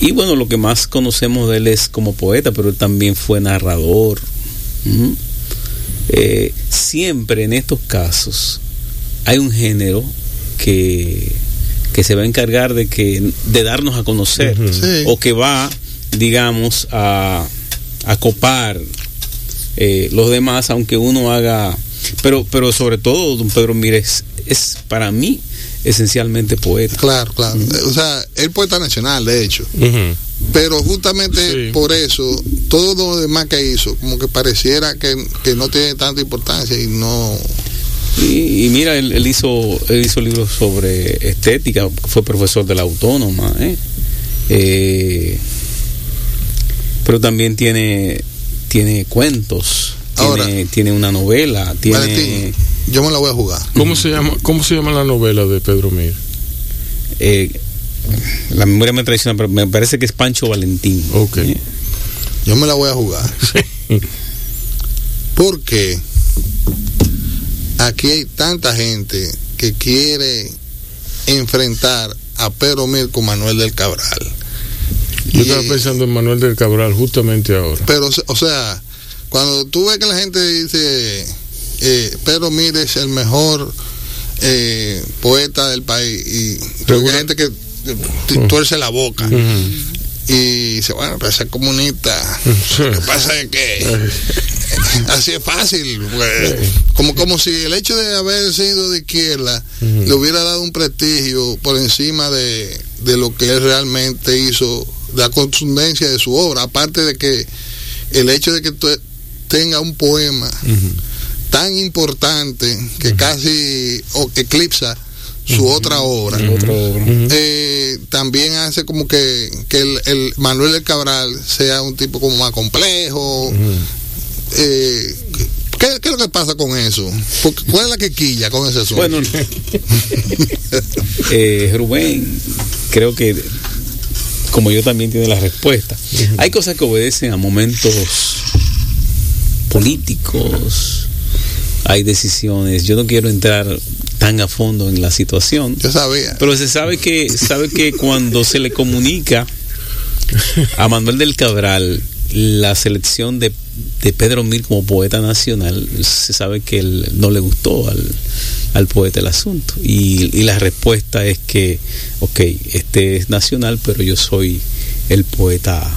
Speaker 4: y bueno, lo que más conocemos de él es como poeta, pero él también fue narrador. Eh, siempre en estos casos hay un género que, que se va a encargar de que de darnos a conocer o que va, digamos, a, a copar eh, los demás, aunque uno haga, pero, pero sobre todo, don Pedro Mírez, es para mí esencialmente poeta.
Speaker 5: Claro, claro. O sea, el poeta nacional, de hecho. Pero justamente por eso, todo lo demás que hizo, como que pareciera que, no tiene tanta importancia y no...
Speaker 4: Y, mira, él, hizo él hizo libros sobre estética, fue profesor de la autónoma, ¿eh? Eh, pero también tiene, tiene cuentos, tiene, tiene una novela, tiene...
Speaker 5: Yo me la voy a jugar.
Speaker 2: ¿Cómo se llama, cómo se llama la novela de Pedro Mir?
Speaker 4: Eh, la memoria me traiciona, pero me parece que es Pancho Valentín.
Speaker 2: Ok. ¿Eh?
Speaker 5: Yo me la voy a jugar. (laughs) Porque aquí hay tanta gente que quiere enfrentar a Pedro Mir con Manuel del Cabral.
Speaker 2: Yo estaba pensando en Manuel del Cabral justamente ahora.
Speaker 5: Pero, o sea, cuando tú ves que la gente dice eh, Pedro Mire es el mejor eh, poeta del país y hay gente que tuerce la boca y dice bueno pero es comunista lo que pasa es que (laughs) así es fácil pues, como como si el hecho de haber sido de izquierda le hubiera dado un prestigio por encima de, de lo que él realmente hizo la contundencia de su obra aparte de que el hecho de que tenga un poema tan importante que casi eclipsa su otra obra, eh, también hace como que, el, Manuel del Cabral sea un tipo como más complejo. Eh, ¿qué, es lo que pasa con eso? ¿Cuál es la que quilla con ese asunto?
Speaker 4: Bueno, (laughs) eh, Rubén, creo que como yo también tiene la respuesta. Hay cosas que obedecen a momentos políticos, hay decisiones. Yo no quiero entrar tan a fondo en la situación.
Speaker 5: Yo sabía.
Speaker 4: Pero se sabe que, sabe que cuando se le comunica a Manuel del Cabral la selección de, Pedro Mir como poeta nacional, se sabe que él no le gustó al, al poeta el asunto. Y, la respuesta es que, ok, este es nacional, pero yo soy el poeta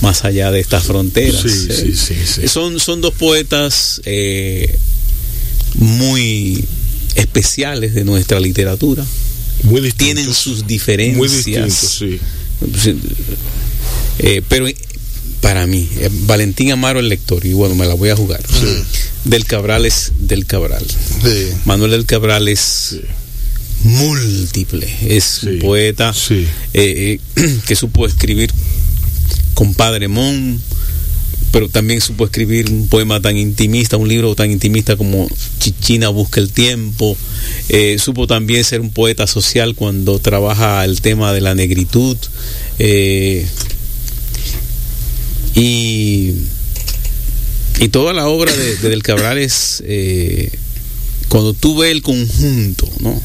Speaker 4: más allá de estas fronteras.
Speaker 2: Sí, sí, sí,
Speaker 4: son, son dos poetas eh, muy especiales de nuestra literatura.
Speaker 2: Muy
Speaker 4: Tienen sus diferencias. Muy distintos, sí. Eh, pero para mí, eh, Valentín Amaro el lector, y bueno, me la voy a jugar. Del Cabral es del Cabral. Manuel del Cabral es múltiple, es un poeta (clears throat) que supo escribir compadre Mon, pero también supo escribir un poema tan intimista, un libro tan intimista como Chichina busca el tiempo. Eh, supo también ser un poeta social cuando trabaja el tema de la negritud. Eh, y, y toda la obra de, Del Cabral es, eh, cuando tú ves el conjunto, ¿no?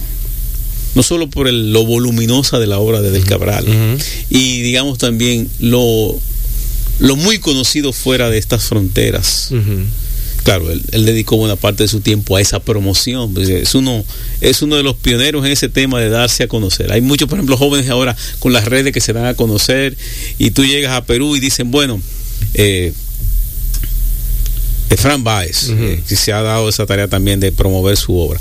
Speaker 4: no solo por el, lo voluminosa de la obra de Del Cabral, y digamos también lo, lo muy conocido fuera de estas fronteras. Claro, él, dedicó buena parte de su tiempo a esa promoción. Pues, es uno, es uno de los pioneros en ese tema de darse a conocer. Hay muchos, por ejemplo, jóvenes ahora con las redes que se dan a conocer y tú llegas a Perú y dicen, bueno, eh, Fran Baez, que se ha dado esa tarea también de promover su obra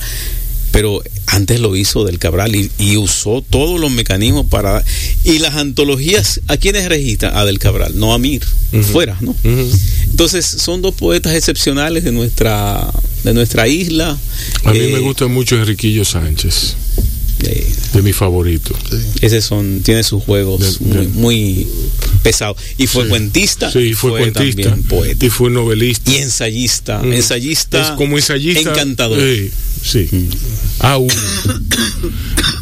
Speaker 4: pero antes lo hizo del Cabral y, usó todos los mecanismos para... Y las antologías, ¿a quiénes registra? A del Cabral, no a Mir, fuera, ¿no? Entonces son dos poetas excepcionales de nuestra, de nuestra isla.
Speaker 2: A mí me eh, gusta mucho Enriquillo Sánchez. de mi favorito.
Speaker 4: Ese son, tiene sus juegos muy, pesados. Y fue cuentista.
Speaker 2: Sí, fue, cuentista. poeta. Y fue novelista.
Speaker 4: Y ensayista. Ensayista.
Speaker 2: Es como ensayista.
Speaker 4: Encantador.
Speaker 2: Sí. Aún. (coughs)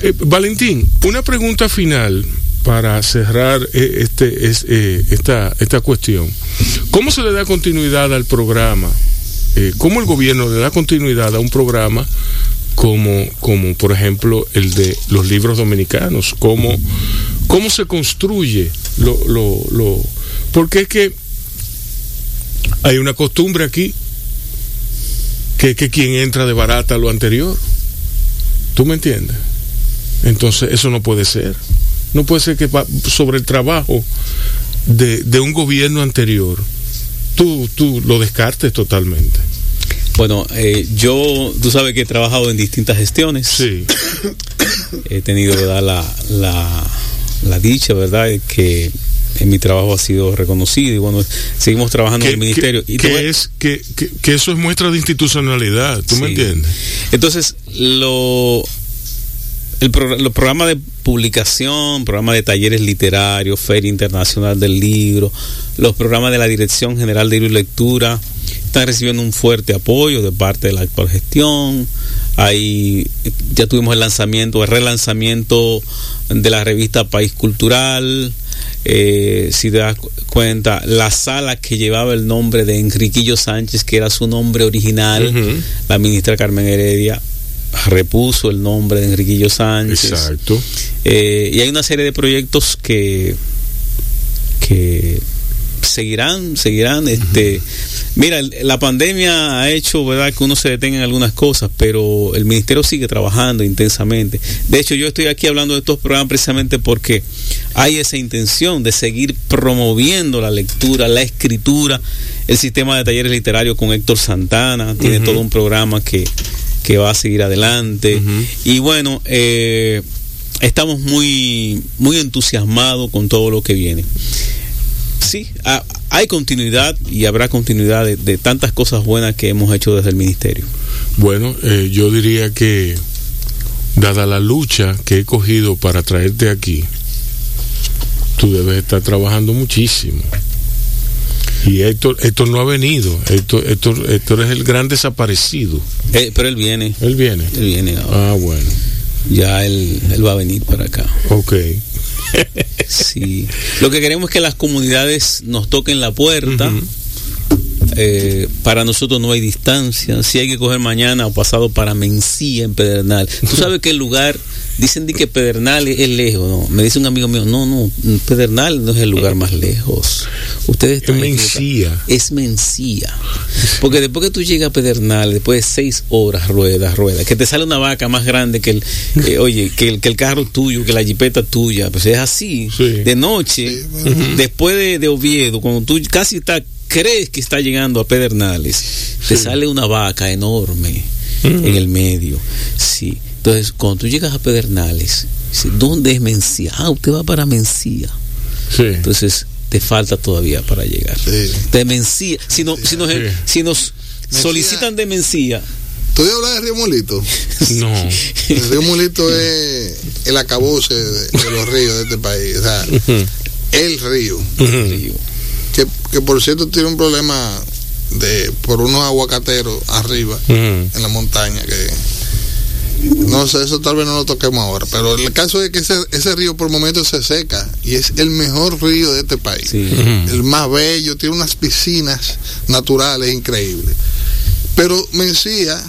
Speaker 2: Eh, Valentín, una pregunta final para cerrar eh, este, es, eh, esta, esta cuestión. ¿Cómo se le da continuidad al programa? ¿Cómo el gobierno le da continuidad a un programa como, como por ejemplo el de los libros dominicanos? ¿Cómo, cómo se construye lo, lo, lo, porque es que hay una costumbre aquí que, que quien entra de barata lo anterior. ¿Tú me entiendes? Entonces eso no puede ser. No puede ser que sobre el trabajo de, de un gobierno anterior tú, tú lo descartes totalmente.
Speaker 4: Bueno, eh, yo, tú sabes que he trabajado en distintas gestiones.
Speaker 2: Sí. (coughs)
Speaker 4: he tenido, la, la dicha, ¿verdad? Que en mi trabajo ha sido reconocido y bueno, seguimos trabajando en el ministerio.
Speaker 2: y que, es, que, que, eso es muestra de institucionalidad, ¿tú me entiendes?
Speaker 4: Entonces, lo, el los programas de publicación, programas de talleres literarios, Feria Internacional del Libro, los programas de la Dirección General de Libro y Lectura están recibiendo un fuerte apoyo de parte de la actual gestión. Ahí ya tuvimos el lanzamiento, el relanzamiento de la revista País Cultural, eh, si te das cuenta, la sala que llevaba el nombre de Enriquillo Sánchez, que era su nombre original, la ministra Carmen Heredia repuso el nombre de Enriquillo Sánchez.
Speaker 2: Exacto.
Speaker 4: Eh, y hay una serie de proyectos que, que seguirán, seguirán. Este, mira, la pandemia ha hecho, verdad, que uno se detenga en algunas cosas, pero el ministerio sigue trabajando intensamente. De hecho, yo estoy aquí hablando de estos programas precisamente porque hay esa intención de seguir promoviendo la lectura, la escritura, el sistema de talleres literarios con Héctor Santana, tiene todo un programa que, que va a seguir adelante. Y bueno, eh, estamos muy, muy entusiasmados con todo lo que viene sí, hay continuidad y habrá continuidad de, tantas cosas buenas que hemos hecho desde el ministerio.
Speaker 2: Bueno, eh, yo diría que, dada la lucha que he cogido para traerte aquí, tú debes estar trabajando muchísimo. Y Héctor, Héctor no ha venido. Héctor, Héctor, es el gran desaparecido.
Speaker 4: Eh, pero él viene.
Speaker 2: Él viene.
Speaker 4: Él viene
Speaker 2: Ah, bueno.
Speaker 4: Ya él, él va a venir para acá.
Speaker 2: Ok.
Speaker 4: Sí. Lo que queremos es que las comunidades nos toquen la puerta. Eh, para nosotros no hay distancia. Si hay que coger mañana o pasado para Mencía en Pedernal. Tú sabes que el lugar Dicen que Pedernal es lejos, ¿no? Me dice un amigo mío, no, no, Pedernal no es el lugar más lejos. Ustedes
Speaker 2: están Es Mencía.
Speaker 4: Es Mencía. Porque después que tú llegas a Pedernal, después de seis horas ruedas, ruedas, que te sale una vaca más grande que el, eh, (laughs) oye, que el, que el carro tuyo, que la jipeta tuya, pues es así. De noche, después de, de Oviedo, cuando tú casi está, crees que está llegando a Pedernales, te sale una vaca enorme en el medio. Sí. Entonces, cuando tú llegas a Pedernales, ¿dónde es Mencía? Ah, usted va para Mencía.
Speaker 2: Sí.
Speaker 4: Entonces, te falta todavía para llegar. De Mencía. Si, no, si nos, si nos solicitan de Mencía.
Speaker 5: ¿Tú hablas de Río Mulito? (laughs)
Speaker 2: No.
Speaker 5: El Río Mulito es el acabose de, los ríos de este país. O sea, el río. que, que, por cierto tiene un problema de por unos aguacateros arriba en la montaña que no sé, eso tal vez no lo toquemos ahora, pero el caso es que ese, río por momentos se seca y es el mejor río de este país. El más bello, tiene unas piscinas naturales increíbles. Pero Mencía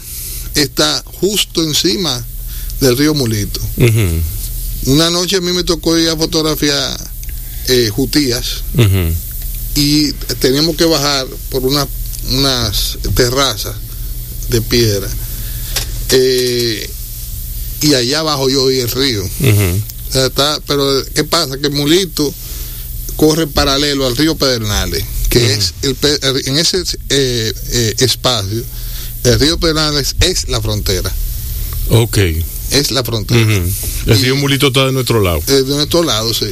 Speaker 5: está justo encima del río Mulito. Una noche a mí me tocó ir a fotografiar eh, Jutías y teníamos que bajar por unas terrazas de piedra. Eh, y allá abajo yo oí el río. está, pero ¿qué pasa? Que Mulito corre paralelo al río Pedernales, que es el, en ese eh, eh, espacio, el río Pedernales es la frontera.
Speaker 2: Ok
Speaker 5: es la frontera.
Speaker 2: El río Mulito está de nuestro lado.
Speaker 5: Eh, de nuestro lado, sí.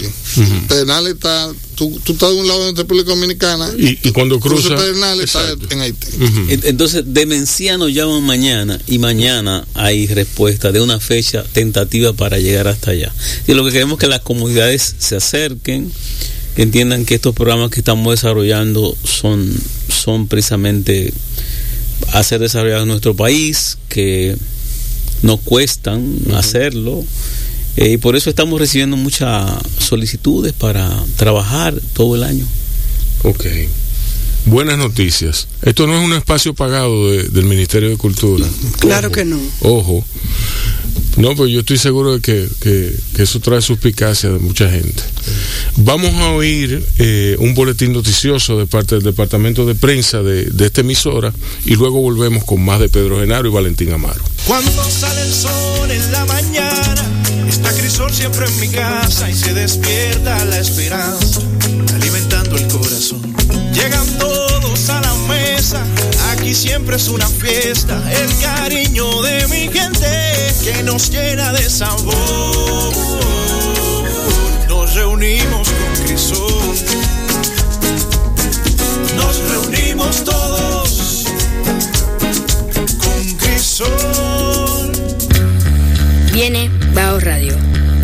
Speaker 5: Pedernales está, tú, tú, estás de un lado de la República Dominicana
Speaker 2: y, y cuando cruza.
Speaker 5: Pedernales está en Haití.
Speaker 4: Entonces, de Mencía nos llaman mañana y mañana hay respuesta de una fecha tentativa para llegar hasta allá. Y lo que queremos es que las comunidades se acerquen, que entiendan que estos programas que estamos desarrollando son, son precisamente a ser desarrollados en nuestro país, que no cuestan hacerlo. Eh, y por eso estamos recibiendo muchas solicitudes para trabajar todo el año.
Speaker 2: Ok. Buenas noticias. Esto no es un espacio pagado del Ministerio de Cultura.
Speaker 3: Claro que no.
Speaker 2: Ojo. No, pues yo estoy seguro de que, que, eso trae suspicacia de mucha gente. Vamos a oír eh, un boletín noticioso de parte del Departamento de Prensa de, de, esta emisora y luego volvemos con más de Pedro Genaro y Valentín Amaro.
Speaker 6: Cuando sale el sol en la mañana, está Crisol siempre en mi casa y se despierta la esperanza, alimentando el corazón. Llegan todos a la mesa, aquí siempre es una fiesta, el cariño de mi gente que nos llena de sabor. Nos reunimos con Crisol, nos reunimos todos con Crisol.
Speaker 1: Viene Bao Radio,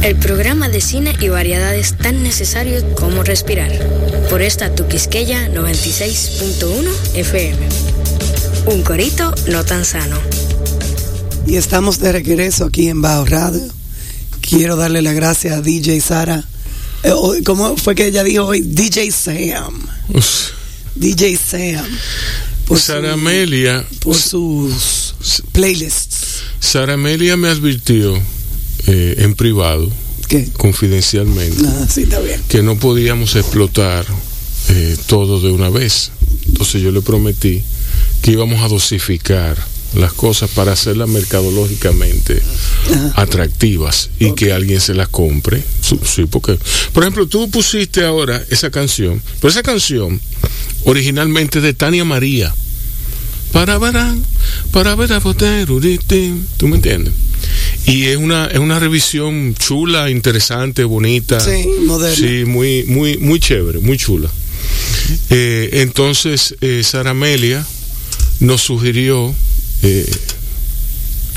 Speaker 1: el programa de cine y variedades tan necesarios como respirar, por esta Tuquisqueya 96.1 FM. Un corito no tan sano.
Speaker 3: Y estamos de regreso aquí en Bao Radio. Quiero darle la gracias a DJ Sara. Eh, ¿Cómo fue que ella dijo hoy? DJ Sam. DJ Sam.
Speaker 2: Por Sara Amelia.
Speaker 3: Por sus playlists.
Speaker 2: Sara Amelia me advirtió eh, en privado,
Speaker 3: ¿Qué?
Speaker 2: confidencialmente,
Speaker 3: Ah, sí, está bien.
Speaker 2: que no podíamos explotar eh, todo de una vez. Entonces yo le prometí que íbamos a dosificar las cosas para hacerlas mercadológicamente atractivas y que alguien se las compre. Sí, porque, por ejemplo, tú pusiste ahora esa canción, pero esa canción originalmente de Tania María. Para verán, para ver a ¿Tú me entiendes? Y es una, es una revisión chula, interesante, bonita.
Speaker 3: Sí, moderna.
Speaker 2: Sí, muy, muy, muy chévere, muy chula. Eh, entonces, eh, Sara Amelia nos sugirió eh,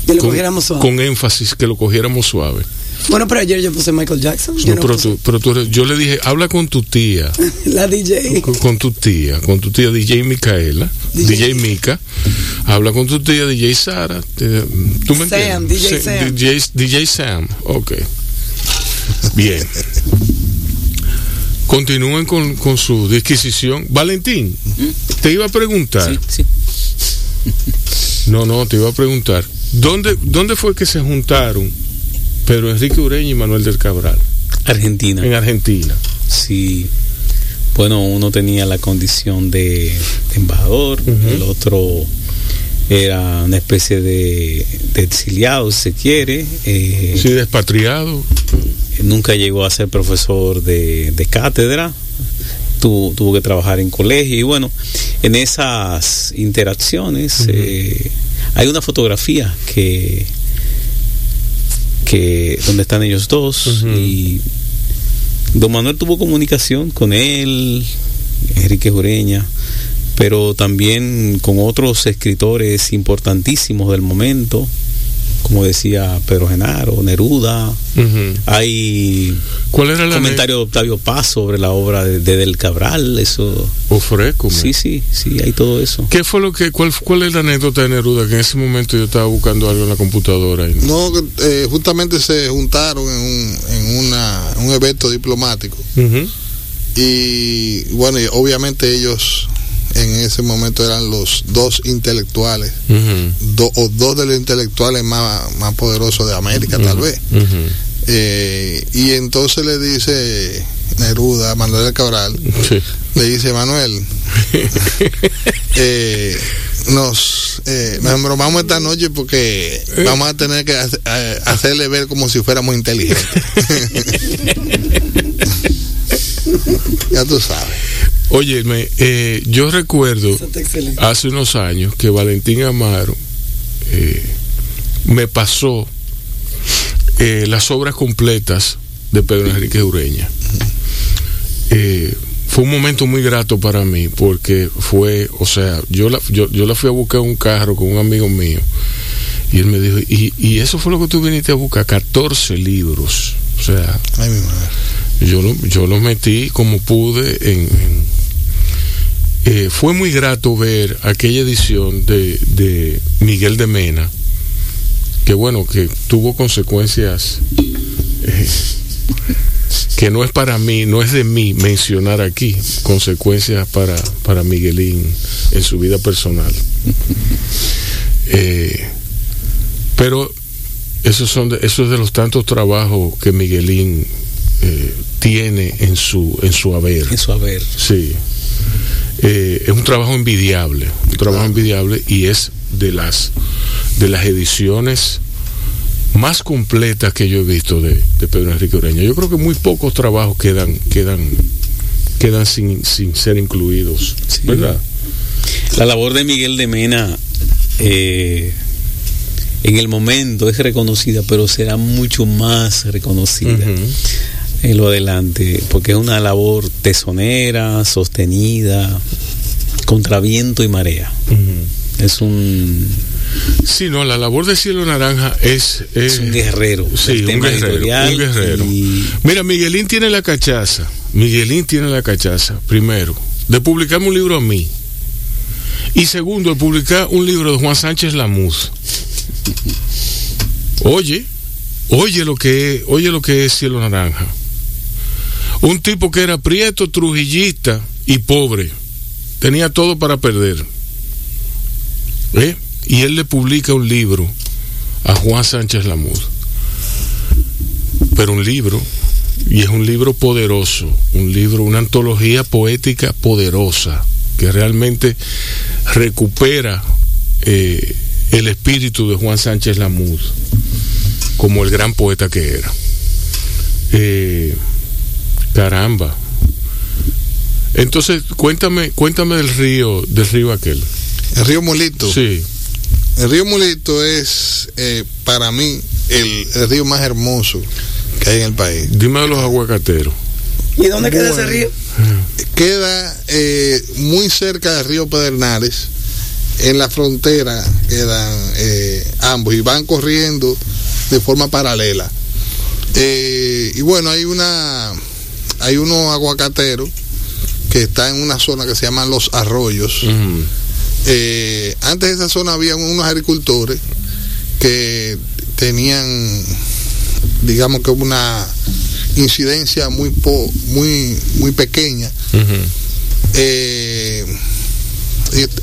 Speaker 3: que lo con, cogiéramos suave.
Speaker 2: con énfasis que lo cogiéramos suave.
Speaker 3: Bueno, pero ayer yo puse Michael Jackson.
Speaker 2: No, no pero, tú, pero tú, yo le dije, habla con tu tía. (laughs)
Speaker 3: La DJ.
Speaker 2: Con, con, tu tía, con tu tía DJ Micaela, DJ, DJ Mica. Habla con tu tía DJ Sara. ¿Tú me
Speaker 3: Sam,
Speaker 2: entiendes?
Speaker 3: DJ Sam.
Speaker 2: DJ, DJ Sam, ok. Bien. Continúen con, con, su disquisición. Valentín, te iba a preguntar.
Speaker 4: Sí, sí.
Speaker 2: No, no, te iba a preguntar. ¿Dónde, ¿Dónde fue que se juntaron Pedro Enrique Ureña y Manuel del Cabral?
Speaker 4: Argentina.
Speaker 2: En Argentina.
Speaker 4: Sí. Bueno, uno tenía la condición de, de embajador, uh -huh. el otro era una especie de, de exiliado, si se quiere. Eh,
Speaker 2: sí, despatriado.
Speaker 4: Nunca llegó a ser profesor de, de cátedra. Tuvo, tuvo, que trabajar en colegio y bueno, en esas interacciones uh -huh. eh, hay una fotografía que, que donde están ellos dos uh -huh. y don Manuel tuvo comunicación con él, Enrique Jureña, pero también con otros escritores importantísimos del momento, como decía Pedro Genaro, Neruda. Uh -huh. Hay
Speaker 2: ¿Cuál era la
Speaker 4: comentario de Octavio Paz sobre la obra de, de Del Cabral, eso.
Speaker 2: Ofreco.
Speaker 4: Sí, sí, sí, hay todo eso.
Speaker 2: ¿Qué fue lo que, cuál, cuál es la anécdota de Neruda? Que en ese momento yo estaba buscando algo en la computadora. Y...
Speaker 5: No, eh, justamente se juntaron en un, en una, un evento diplomático.
Speaker 2: Uh -huh.
Speaker 5: Y bueno, y obviamente ellos en ese momento eran los dos intelectuales,
Speaker 2: uh -huh.
Speaker 5: do, o dos de los intelectuales más, más poderosos de América,
Speaker 2: uh -huh.
Speaker 5: tal vez.
Speaker 2: Uh -huh.
Speaker 5: eh, y entonces le dice Neruda Manuel Cabral,
Speaker 2: sí.
Speaker 5: le dice Manuel, (laughs) eh, nos, eh, nos embromamos esta noche porque vamos a tener que hacerle ver como si fuéramos inteligentes. (laughs) ya tú sabes.
Speaker 2: Óyeme, eh, yo recuerdo hace unos años que Valentín Amaro eh, me pasó eh, las obras completas de Pedro Enrique Ureña. fue un momento muy grato para mí porque fue, o sea, yo la, yo, yo la fui a buscar un carro con un amigo mío y él me dijo, y, y eso fue lo que tú viniste a buscar, 14 libros. O sea, yo, yo los metí como pude en, eh, fue muy grato ver aquella edición de, de, Miguel de Mena, que bueno, que tuvo consecuencias eh, que no es para mí, no es de mí mencionar aquí, consecuencias para, para Miguelín en su vida personal. Eh, pero esos son de, esos de los tantos trabajos que Miguelín eh, tiene en su en su haber.
Speaker 4: En su haber.
Speaker 2: Sí. Eh, es un trabajo envidiable, un trabajo envidiable y es de las de las ediciones más completas que yo he visto de, Pedro Enrique Ureña. Yo creo que muy pocos trabajos quedan quedan quedan sin, sin ser incluidos, ¿verdad?
Speaker 4: La labor de Miguel de Mena eh, en el momento es reconocida, pero será mucho más reconocida en lo adelante, porque es una labor tesonera, sostenida, contra viento y marea. Es un...
Speaker 2: Sí, no, la labor de Cielo Naranja es...
Speaker 4: Es, un guerrero.
Speaker 2: Sí, un guerrero. Mira, Miguelín tiene la cachaza. Miguelín tiene la cachaza, primero, de publicarme un libro a mí. Y segundo, de publicar un libro de Juan Sánchez Lamuz. Oye, oye lo que oye lo que es Cielo Naranja. Un tipo que era prieto, trujillista y pobre. Tenía todo para perder. ¿Eh? Y él le publica un libro a Juan Sánchez Lamud. Pero un libro, y es un libro poderoso, un libro, una antología poética poderosa, que realmente recupera eh, el espíritu de Juan Sánchez Lamud como el gran poeta que era. Eh, caramba. Entonces, cuéntame, cuéntame del río, del río aquel.
Speaker 5: El río Molito.
Speaker 2: Sí.
Speaker 5: El río Molito es eh, para mí el, río más hermoso que hay en el país.
Speaker 2: Dime de los aguacateros.
Speaker 3: ¿Y dónde queda ese río?
Speaker 5: Queda eh, muy cerca del río Pedernales en la frontera quedan eh, ambos y van corriendo de forma paralela. Eh, y bueno, hay una hay unos aguacateros que están en una zona que se llaman los arroyos. Eh, antes de esa zona había unos agricultores que tenían, digamos que una incidencia muy muy muy pequeña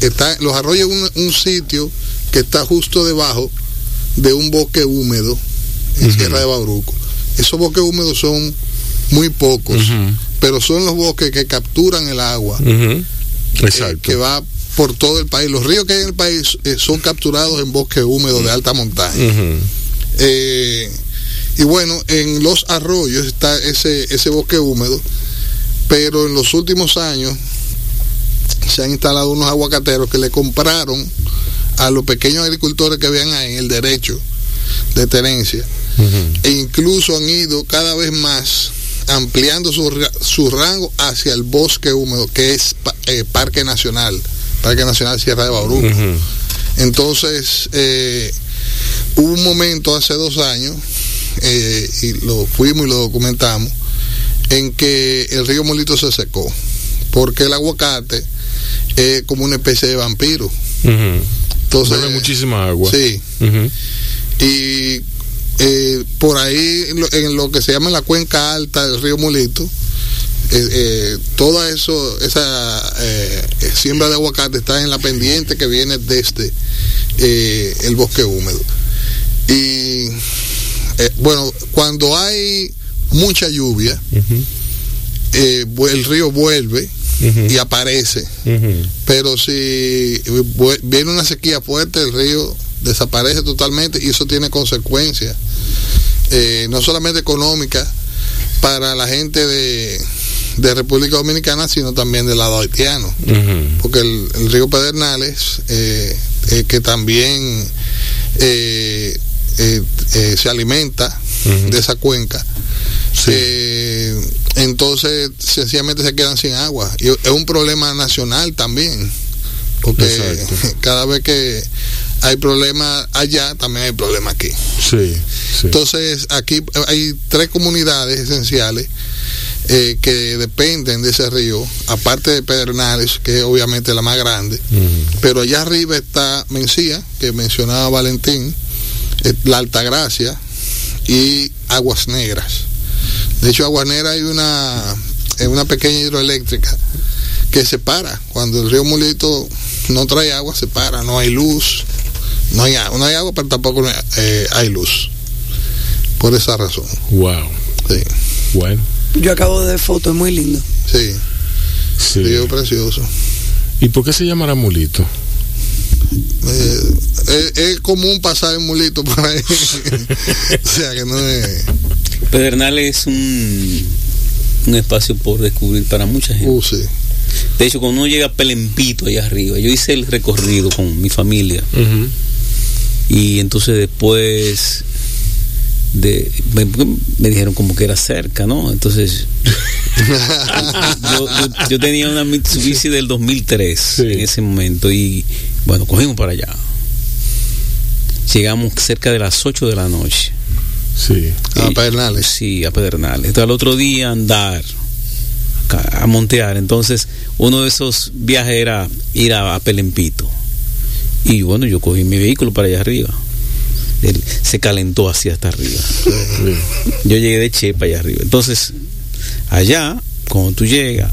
Speaker 5: está, los arroyos es un, sitio que está justo debajo de un bosque húmedo en Sierra de Bauruco. Esos bosques húmedos son muy pocos, pero son los bosques que capturan el agua eh, que va por todo el país. Los ríos que hay en el país eh, son capturados en bosques húmedos de alta montaña. Eh, y bueno, en los arroyos está ese, ese bosque húmedo, pero en los últimos años se han instalado unos aguacateros que le compraron a los pequeños agricultores que habían ahí el derecho de tenencia. E incluso han ido cada vez más ampliando su, rango hacia el bosque húmedo, que es eh, Parque Nacional, Parque Nacional Sierra de Bauruco. Entonces, eh, hubo un momento hace dos años, eh, y lo fuimos y lo documentamos, en que el río Molito se secó, porque el aguacate es como una especie de vampiro.
Speaker 2: Entonces, muchísima agua.
Speaker 5: Sí. Y eh, por ahí, en lo, que se llama la cuenca alta del río Molito, eh, eh, toda eso, esa siembra de aguacate está en la pendiente que viene desde el bosque húmedo. Y bueno, cuando hay mucha lluvia, el río vuelve y aparece. Pero si viene una sequía fuerte, el río desaparece totalmente y eso tiene consecuencias, eh, no solamente económicas, para la gente de, de República Dominicana, sino también del lado haitiano. Porque el, río Pedernales, eh, eh, que también se alimenta de esa cuenca, entonces sencillamente se quedan sin agua. Y es un problema nacional también, porque (laughs) cada vez que hay problemas allá, también hay problemas aquí. Entonces, aquí hay tres comunidades esenciales eh, que dependen de ese río, aparte de Pedernales, que es obviamente la más grande, pero allá arriba está Mencía, que mencionaba Valentín, eh, la Altagracia y Aguas Negras. De hecho, Aguas Negras hay una, una pequeña hidroeléctrica que se para. Cuando el río Mulito no trae agua, se para, no hay luz, no hay, no hay agua, pero tampoco eh, hay luz. Por esa razón.
Speaker 2: Wow.
Speaker 5: Sí.
Speaker 2: Bueno.
Speaker 3: Yo acabo de ver foto, es muy lindo.
Speaker 5: Sí. Sí. Río precioso.
Speaker 2: ¿Y por qué se llamará Mulito?
Speaker 5: Eh, es, común pasar en Mulito por ahí. (laughs) o sea que no es.
Speaker 4: Pedernales es un, un espacio por descubrir para mucha gente.
Speaker 5: Uh, sí.
Speaker 4: De hecho, cuando uno llega a Pelempito allá arriba, yo hice el recorrido con mi familia. Y entonces después de me, dijeron como que era cerca, ¿no? Entonces yo, tenía una Mitsubishi del 2003 en ese momento y bueno, cogimos para allá. Llegamos cerca de las 8 de la noche.
Speaker 2: Sí.
Speaker 5: A Pedernales.
Speaker 4: Sí, a Pedernales. Entonces al otro día andar a montear. Entonces, uno de esos viajes era ir a, Pelempito. Y bueno, yo cogí mi vehículo para allá arriba. Él se calentó hacia hasta arriba. Yo llegué de Chepa allá arriba. Entonces, allá, cuando tú llegas,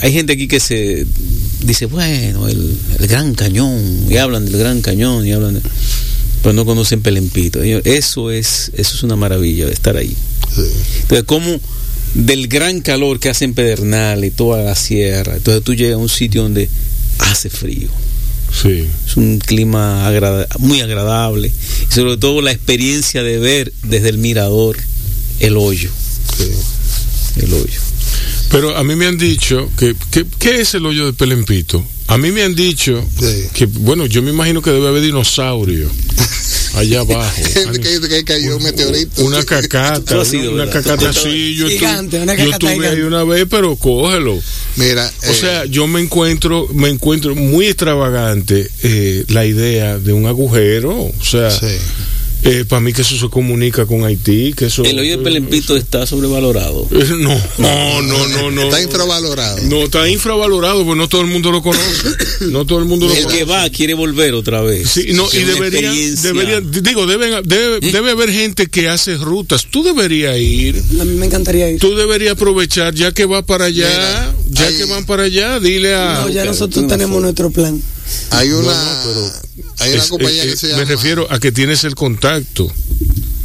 Speaker 4: hay gente aquí que se dice, bueno, el, Gran Cañón, y hablan del Gran Cañón, y hablan pero no conocen Pelempito. Eso es, eso es una maravilla de estar ahí. Entonces, ¿cómo del gran calor que hace en Pedernal y toda la sierra. Entonces tú llegas a un sitio donde hace frío.
Speaker 2: Sí.
Speaker 4: Es un clima muy agradable. Y sobre todo la experiencia de ver desde el mirador el hoyo. El hoyo.
Speaker 2: Pero a mí me han dicho que, ¿qué es el hoyo de Pelempito? A mí me han dicho que, bueno, yo me imagino que debe haber dinosaurio (laughs) allá (laughs) abajo.
Speaker 5: que, cayó un meteorito.
Speaker 2: Una cacata, una, cacata así. Yo, estuve ahí una vez, pero cógelo.
Speaker 5: Mira,
Speaker 2: o sea, eh, yo me encuentro, me encuentro muy extravagante eh, la idea de un agujero, o sea. Eh, para mí que eso se comunica con Haití, que eso...
Speaker 4: El hoyo de Pelempito está sobrevalorado.
Speaker 2: Eh, (laughs) no, no, no, no, no.
Speaker 5: Está infravalorado.
Speaker 2: No, está infravalorado, pues no todo el mundo lo conoce. No todo el mundo lo
Speaker 4: el
Speaker 2: conoce.
Speaker 4: El que va quiere volver otra vez.
Speaker 2: Sí, no, y debería, debería, digo, deben, debe, debe haber gente que hace rutas. Tú deberías ir.
Speaker 3: A mí me encantaría ir.
Speaker 2: Tú deberías aprovechar, ya que va para allá, ya que van para allá, dile a...
Speaker 3: No, ya nosotros tenemos nuestro plan.
Speaker 5: Hay una, hay una compañía que se llama.
Speaker 2: Me refiero a que tienes el contacto.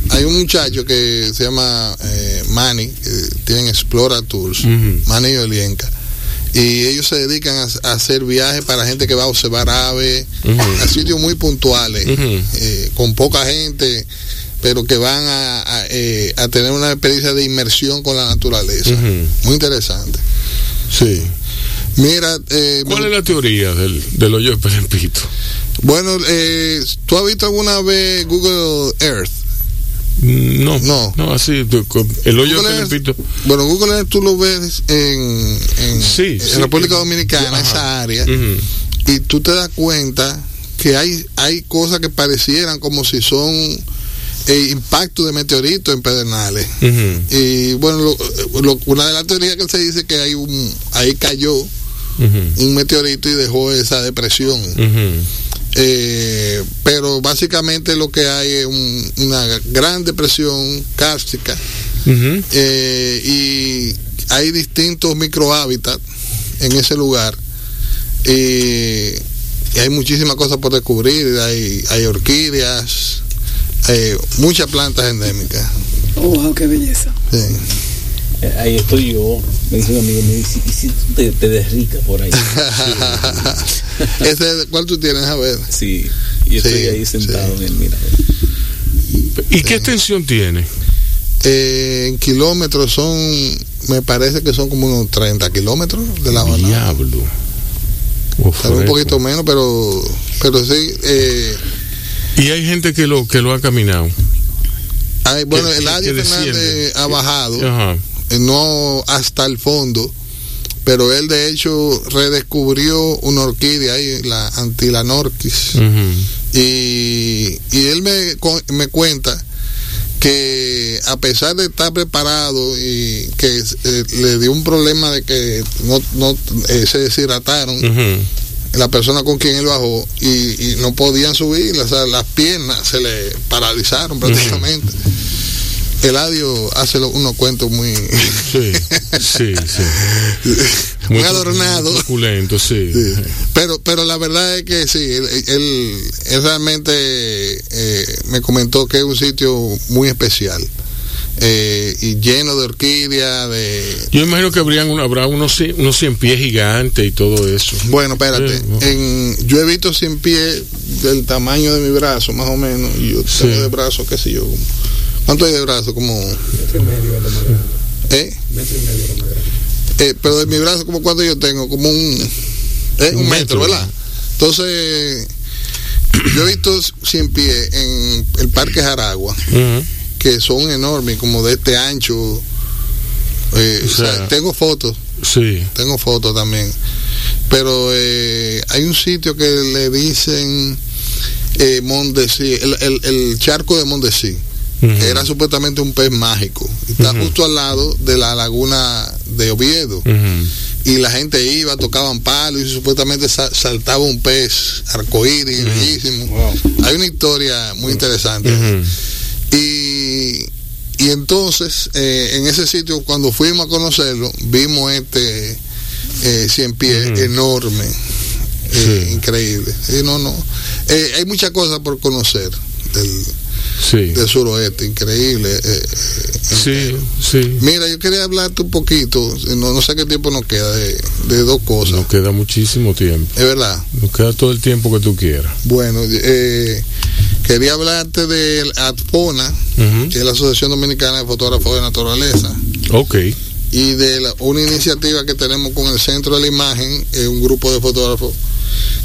Speaker 5: Hay un muchacho que se llama eh, Manny, que tienen Explora Tours, Manny y Olienka. Y ellos se dedican a, hacer viajes para gente que va a observar aves, a sitios muy puntuales, eh, con poca gente, pero que van a, eh, a, tener una experiencia de inmersión con la naturaleza. Muy interesante.
Speaker 2: Sí.
Speaker 5: Mira, eh,
Speaker 2: ¿cuál es la teoría del, del hoyo de Pelempito?
Speaker 5: Bueno, eh, ¿tú has visto alguna vez Google Earth?
Speaker 2: No, no, no, así, el hoyo de Pelempito.
Speaker 5: Bueno, Google Earth tú lo ves en, en, República Dominicana, esa área, y tú te das cuenta que hay, hay cosas que parecieran como si son eh, impacto de meteoritos en Pedernales. Y bueno, una de las teorías que se dice que hay un, ahí cayó un meteorito y dejó esa depresión. Eh, pero básicamente lo que hay es una gran depresión cárstica eh, y hay distintos microhábitats en ese lugar. Y, hay muchísimas cosas por descubrir. Hay, hay orquídeas hay muchas plantas endémicas
Speaker 3: wow qué belleza
Speaker 4: eh, ahí estoy yo, me dice un amigo, me dice, ¿y si tú te, te desricas por ahí? (laughs)
Speaker 5: ¿Ese, ¿Cuál tú tienes? A ver.
Speaker 4: Sí, y estoy ahí sentado en el mirador.
Speaker 2: ¿Y qué extensión tiene?
Speaker 5: Eh, en kilómetros son me parece que son como unos 30 kilómetros de la
Speaker 2: Habana. Diablo.
Speaker 5: un poquito menos, pero, pero sí. Eh,
Speaker 2: y hay gente que lo, que lo ha caminado.
Speaker 5: Hay, bueno, el Eladio Fernández ha bajado, eh, no hasta el fondo, pero él de hecho redescubrió una orquídea ahí, la Antilanorquis. y, y él me, me cuenta que a pesar de estar preparado y que eh, le dio un problema de que no, no eh, se deshidrataron la persona con quien él bajó y, no podían subir, las piernas se le paralizaron prácticamente. Eladio hace unos cuentos muy
Speaker 2: sí, sí, sí. (laughs)
Speaker 5: muy, adornados
Speaker 2: sí.
Speaker 5: pero pero la verdad es que sí él, él, realmente eh, me comentó que es un sitio muy especial eh, y lleno de orquídeas de
Speaker 2: yo imagino que habrían habrá unos unos cien pies gigantes y todo eso
Speaker 5: bueno espérate en, yo he visto cien pies del tamaño de mi brazo más o menos y yo tengo de brazo qué sé yo ¿Cuánto hay de brazo? Como. Metro y medio ¿Eh? Metro y medio eh, pero de mi brazo, como cuánto yo tengo? Como un. ¿eh? Un, metro, ¿verdad? Entonces, yo he visto 100 pies en el Parque Jaragua, que son enormes, como de este ancho. Eh, o sea, tengo fotos.
Speaker 2: Sí.
Speaker 5: Tengo fotos también. Pero eh, hay un sitio que le dicen eh, el, el, el charco de Mondesi que era supuestamente un pez mágico. Está justo al lado de la laguna de Oviedo. Y la gente iba, tocaban palos y supuestamente saltaba un pez arcoíris, bellísimo. Hay una historia muy interesante. Y, y entonces, eh, en ese sitio, cuando fuimos a conocerlo, vimos este eh, cien pies enorme. Eh, increíble. no, no. Eh, hay muchas cosas por conocer del, sí. del suroeste, increíble. Eh, eh,
Speaker 2: sí, sí.
Speaker 5: Mira, yo quería hablarte un poquito, no, no sé qué tiempo nos queda, de, dos cosas.
Speaker 2: Nos queda muchísimo tiempo.
Speaker 5: Es verdad.
Speaker 2: Nos queda todo el tiempo que tú quieras.
Speaker 5: Bueno, eh, quería hablarte de ADFONA, que es la Asociación Dominicana de Fotógrafos de Naturaleza.
Speaker 2: Ok.
Speaker 5: Y de una iniciativa que tenemos con el Centro de la Imagen, un grupo de fotógrafos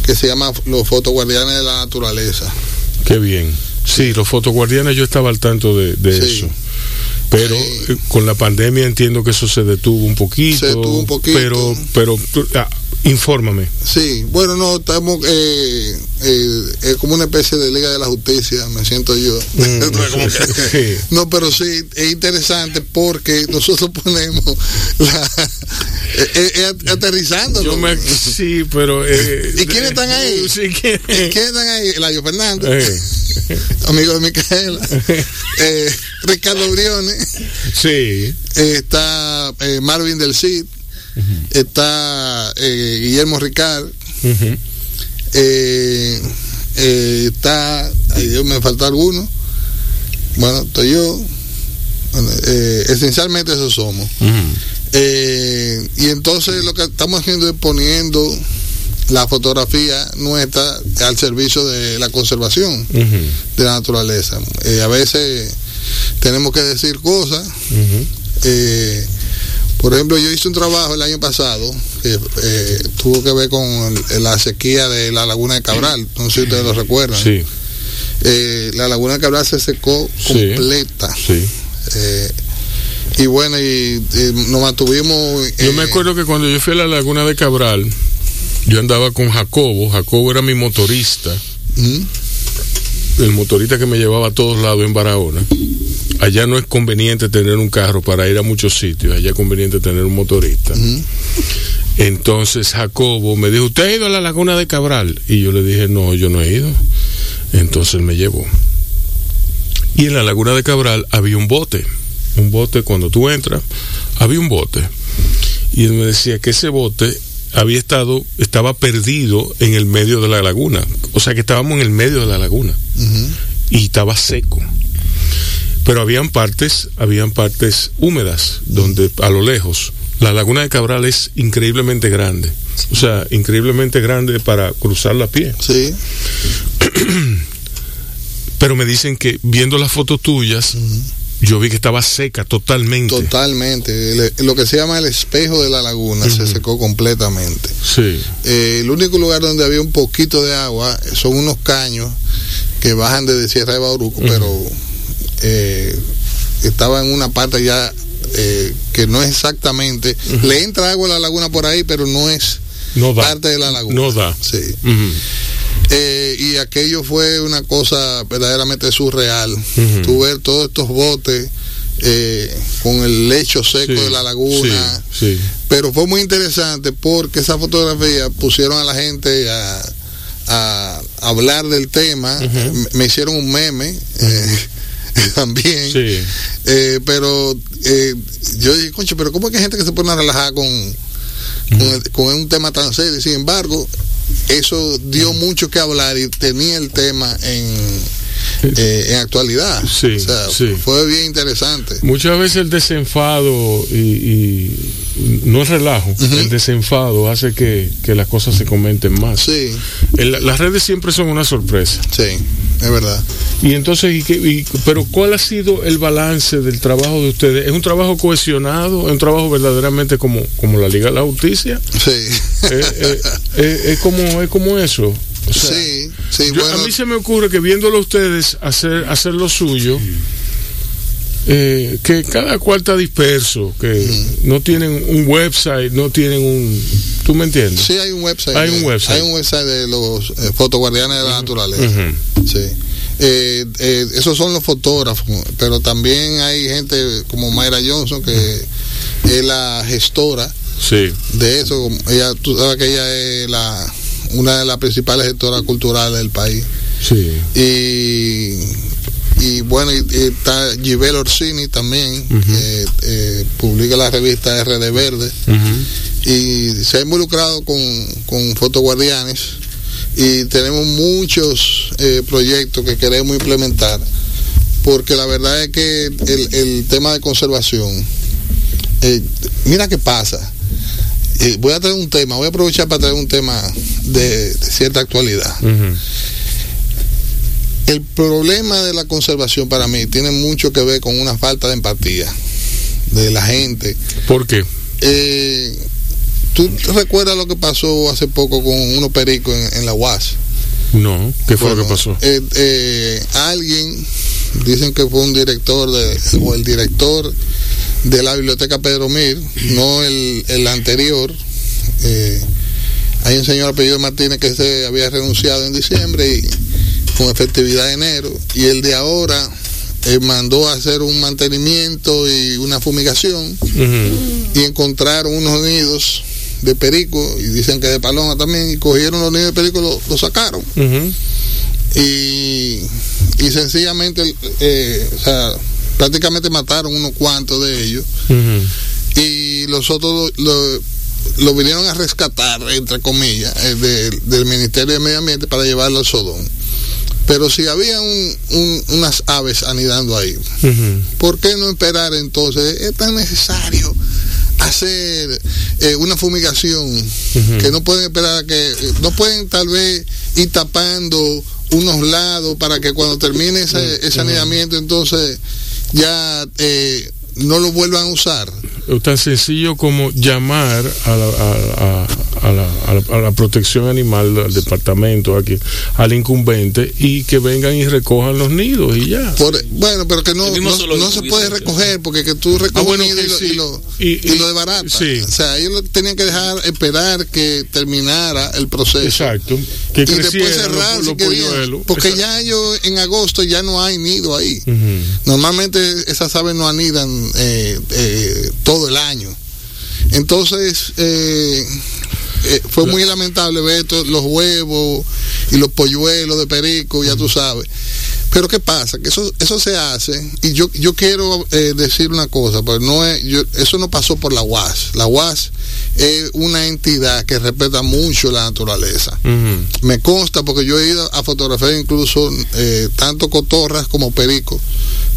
Speaker 5: que se llama Los Fotoguardianes de la Naturaleza.
Speaker 2: Qué bien. Sí, los fotoguardianes yo estaba al tanto de, eso. Pero eh, con la pandemia entiendo que eso se detuvo un poquito.
Speaker 5: Se detuvo un poquito.
Speaker 2: Pero, pero ah, infórmame.
Speaker 5: Sí, bueno, no, estamos eh, eh, como una especie de Liga de la Justicia, me siento yo. Mm, (laughs) (laughs) no, pero sí, es interesante porque nosotros ponemos la, aterrizando.
Speaker 2: sí, pero...
Speaker 5: ¿Y quiénes están ahí? (laughs)
Speaker 2: Sí,
Speaker 5: ¿quiénes están ahí? Eladio Fernández, amigo de Micaela, (laughs) Ricardo Briones,
Speaker 2: sí.
Speaker 5: está Marvin del Cid, está eh, Guillermo Ricard, eh, eh, está, ay Dios, me falta alguno, bueno, estoy yo, esencialmente eso somos. y entonces lo que estamos haciendo es poniendo la fotografía nuestra al servicio de la conservación de la naturaleza. a veces tenemos que decir cosas. Por ejemplo, yo hice un trabajo el año pasado que eh, tuvo que ver con la sequía de la laguna de Cabral. No sé si ustedes lo recuerdan.
Speaker 2: Sí.
Speaker 5: Eh, la laguna de Cabral se secó completa.
Speaker 2: Sí.
Speaker 5: Eh, y bueno, y, nos mantuvimos.
Speaker 2: yo me acuerdo que cuando yo fui a la laguna de Cabral, yo andaba con Jacobo. Jacobo era mi motorista. ¿Mm? El motorista que me llevaba a todos lados en Barahona allá no es conveniente tener un carro para ir a muchos sitios, allá es conveniente tener un motorista. Entonces Jacobo me dijo, ¿usted ha ido a la laguna de Cabral? Y yo le dije, no, yo no he ido. Entonces me llevó. Y en la laguna de Cabral había un bote, un bote cuando tú entras, había un bote. Y él me decía que ese bote había estado, estaba perdido en el medio de la laguna. O sea que estábamos en el medio de la laguna. Y estaba seco pero habían partes, habían partes húmedas donde a lo lejos la laguna de Cabral es increíblemente grande, o sea, increíblemente grande para cruzar la pie.
Speaker 5: Sí. (clears throat)
Speaker 2: pero me dicen que viendo las fotos tuyas Yo vi que estaba seca totalmente.
Speaker 5: Totalmente. lo que se llama el espejo de la laguna se secó completamente.
Speaker 2: Sí.
Speaker 5: Eh, el único lugar donde había un poquito de agua son unos caños que bajan desde Sierra de Bauruco, pero eh, estaba en una parte ya eh, que no es exactamente. Le entra agua a la laguna por ahí, pero no es parte de la laguna.
Speaker 2: No da.
Speaker 5: Sí. Eh, y aquello fue una cosa verdaderamente surreal. Tu ver todos estos botes eh, con el lecho seco de la laguna. Pero fue muy interesante porque esa fotografía pusieron a la gente a, hablar del tema. Me hicieron un meme. (laughs) también. pero yo dije, concho, pero ¿cómo es que hay gente que se pone a relajar con, con, un tema tan serio. Sin embargo, eso dio mucho que hablar y tenía el tema en, eh, en actualidad.
Speaker 2: Sí,
Speaker 5: Fue bien interesante.
Speaker 2: Muchas veces el desenfado y, no es relajo, el desenfado hace que, las cosas se comenten más.
Speaker 5: Sí.
Speaker 2: las redes siempre son una sorpresa.
Speaker 5: Sí, es verdad.
Speaker 2: Y entonces, y, pero ¿cuál ha sido el balance del trabajo de ustedes? ¿Es un trabajo cohesionado? ¿Es un trabajo verdaderamente como, como la Liga de la Justicia?
Speaker 5: Sí.
Speaker 2: es, como, es como eso.
Speaker 5: Sí, sí.
Speaker 2: A mí se me ocurre que viéndolo ustedes hacer, hacer lo suyo, eh, que cada cual está disperso, que no tienen un website, no tienen un... ¿Tú me entiendes?
Speaker 5: Sí, hay un website.
Speaker 2: Hay un website.
Speaker 5: Hay un website de los eh, fotoguardianes de la naturaleza. Sí. Eh, eh, esos son los fotógrafos, pero también hay gente como Mayra Johnson, que es la gestora de eso. Ella, tú sabes que ella es la, una de las principales gestoras culturales del país.
Speaker 2: Sí.
Speaker 5: Y, y bueno, y, está Gibel Orsini también, que eh, publica la revista RD Verde. Y se ha involucrado con, con Fotoguardianes y tenemos muchos eh, proyectos que queremos implementar porque la verdad es que el, tema de conservación eh, mira qué pasa eh, voy a traer un tema voy a aprovechar para traer un tema de, cierta actualidad el problema de la conservación para mí tiene mucho que ver con una falta de empatía de la gente
Speaker 2: ¿por qué?
Speaker 5: ¿Tú recuerdas lo que pasó hace poco con unos pericos en, la UAS?
Speaker 2: No, ¿qué fue lo que pasó?
Speaker 5: Eh, eh, alguien, dicen que fue un director de, o el director de la biblioteca Pedro Mir, no el, anterior. Eh, hay un señor apellido Martínez que se había renunciado en diciembre y con efectividad de enero, y el de ahora mandó a hacer un mantenimiento y una fumigación y encontraron unos nidos de perico y dicen que de paloma también y cogieron los niños de perico y lo, sacaron. Y, y sencillamente eh, o sea, prácticamente mataron unos cuantos de ellos. Y los otros lo, vinieron a rescatar entre comillas eh, del Ministerio de Medio Ambiente para llevarlo al Sodón pero si había un, unas aves anidando ahí, ¿por qué no esperar entonces? Es tan necesario hacer eh, una fumigación que no pueden esperar a que no pueden tal vez ir tapando unos lados para que cuando termine ese, ese anidamiento entonces ya eh, no lo vuelvan a usar.
Speaker 2: Es tan sencillo como llamar a la, a, la, a la, protección animal del departamento, aquí, al incumbente, y que vengan y recojan los nidos y ya.
Speaker 5: bueno, pero que no, no, se puede recoger, porque que tú recoges ah, y, lo, y, lo, de barata. O sea, ellos tenían que dejar esperar que terminara el proceso.
Speaker 2: Exacto.
Speaker 5: Que y después cerrar porque ya ellos en agosto ya no hay nido ahí. Normalmente esas aves no anidan eh, eh, todo el año. Entonces, eh, fue muy lamentable ver los huevos y los polluelos de perico, ya tú sabes. Pero ¿qué pasa? Que eso, eso se hace, y yo, yo quiero decir una cosa, pues no es, eso no pasó por la UAS. La UAS es una entidad que respeta mucho la naturaleza. Me consta porque yo he ido a fotografiar incluso tanto cotorras como pericos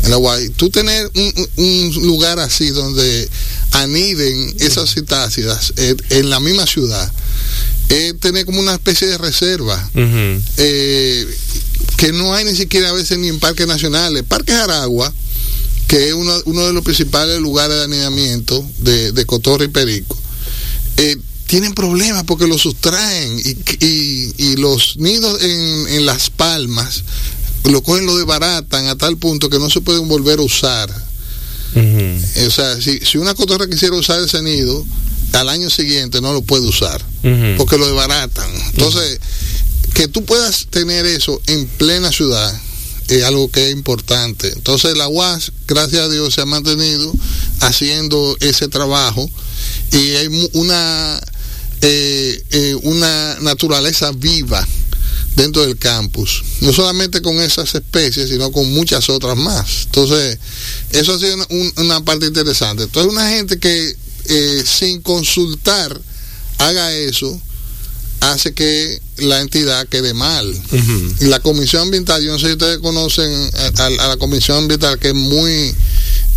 Speaker 5: en la Guay. Tú tener un, lugar así donde aniden esas citácidas eh, en la misma ciudad, es tener como una especie de reserva. Eh, que no hay ni siquiera a veces ni en parques nacionales. Parques Aragua que es uno, uno de los principales lugares de anidamiento de, de cotorra y perico, eh, tienen problemas porque los sustraen y, y, los nidos en, en, las palmas lo cogen, lo desbaratan a tal punto que no se pueden volver a usar. O sea, si, si, una cotorra quisiera usar ese nido, al año siguiente no lo puede usar porque lo desbaratan. Entonces, que tú puedas tener eso en plena ciudad es algo que es importante. Entonces la UAS, gracias a Dios, se ha mantenido haciendo ese trabajo y hay una, eh, eh, una naturaleza viva dentro del campus, no solamente con esas especies, sino con muchas otras más. Entonces, eso ha sido una, parte interesante. Entonces, una gente que eh, sin consultar haga eso, hace que la entidad quede mal. Y la comisión ambiental, yo no sé si ustedes conocen a, la comisión ambiental que es muy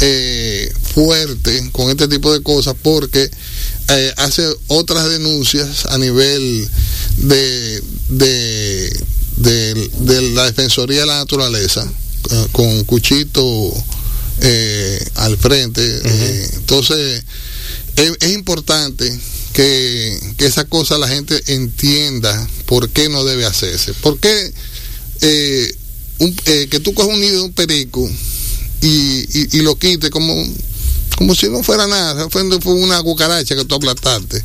Speaker 5: eh, fuerte con este tipo de cosas porque eh, hace otras denuncias a nivel de, de, de, la Defensoría de la Naturaleza eh, con Cuchito al frente. entonces, es importante que, esa cosa la gente entienda por qué no debe hacerse. ¿Por qué eh, eh, que tú coges un nido de un perico y, lo quites como, como si no fuera nada, fue una cucaracha que tú aplastaste?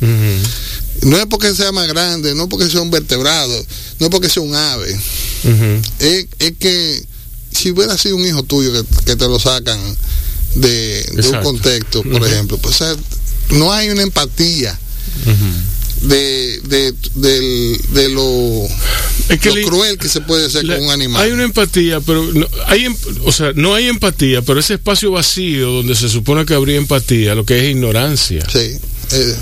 Speaker 5: No es porque sea más grande, no porque sea un vertebrado, no porque sea un ave. es, que si hubiera sido un hijo tuyo que, te lo sacan de, un contexto, por ejemplo, pues no hay una empatía de, de, lo, cruel que se puede hacer con un animal.
Speaker 2: Hay una empatía, pero no, hay, em, o sea, no hay empatía, pero ese espacio vacío donde se supone que habría empatía, lo que es ignorancia.
Speaker 5: Sí.
Speaker 2: Eh,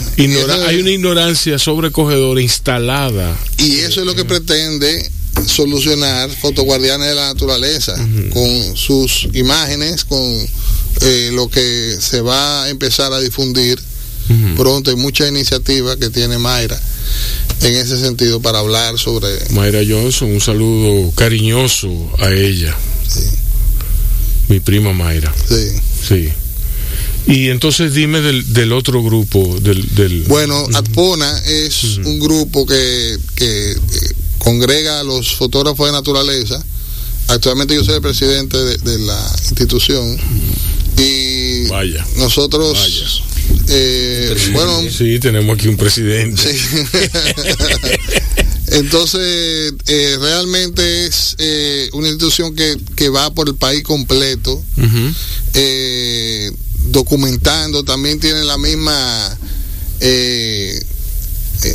Speaker 2: hay una ignorancia sobrecogedora instalada.
Speaker 5: Y eso es lo que pretende solucionar Fotoguardianes de la Naturaleza, con sus imágenes, con eh, lo que se va a empezar a difundir pronto hay mucha iniciativa que tiene Mayra en ese sentido para hablar sobre
Speaker 2: Mayra Johnson un saludo cariñoso a ella. Mi prima Mayra.
Speaker 5: Sí.
Speaker 2: Sí. Y entonces dime del, otro grupo del,
Speaker 5: bueno Atpona es un grupo que, que, congrega a los fotógrafos de naturaleza. Actualmente yo soy el presidente de, la institución. Y
Speaker 2: Vaya.
Speaker 5: nosotros eh, bueno,
Speaker 2: sí, tenemos aquí un presidente. (laughs)
Speaker 5: Entonces, eh, realmente es eh, una institución que, que, va por el país completo, documentando, también tiene la misma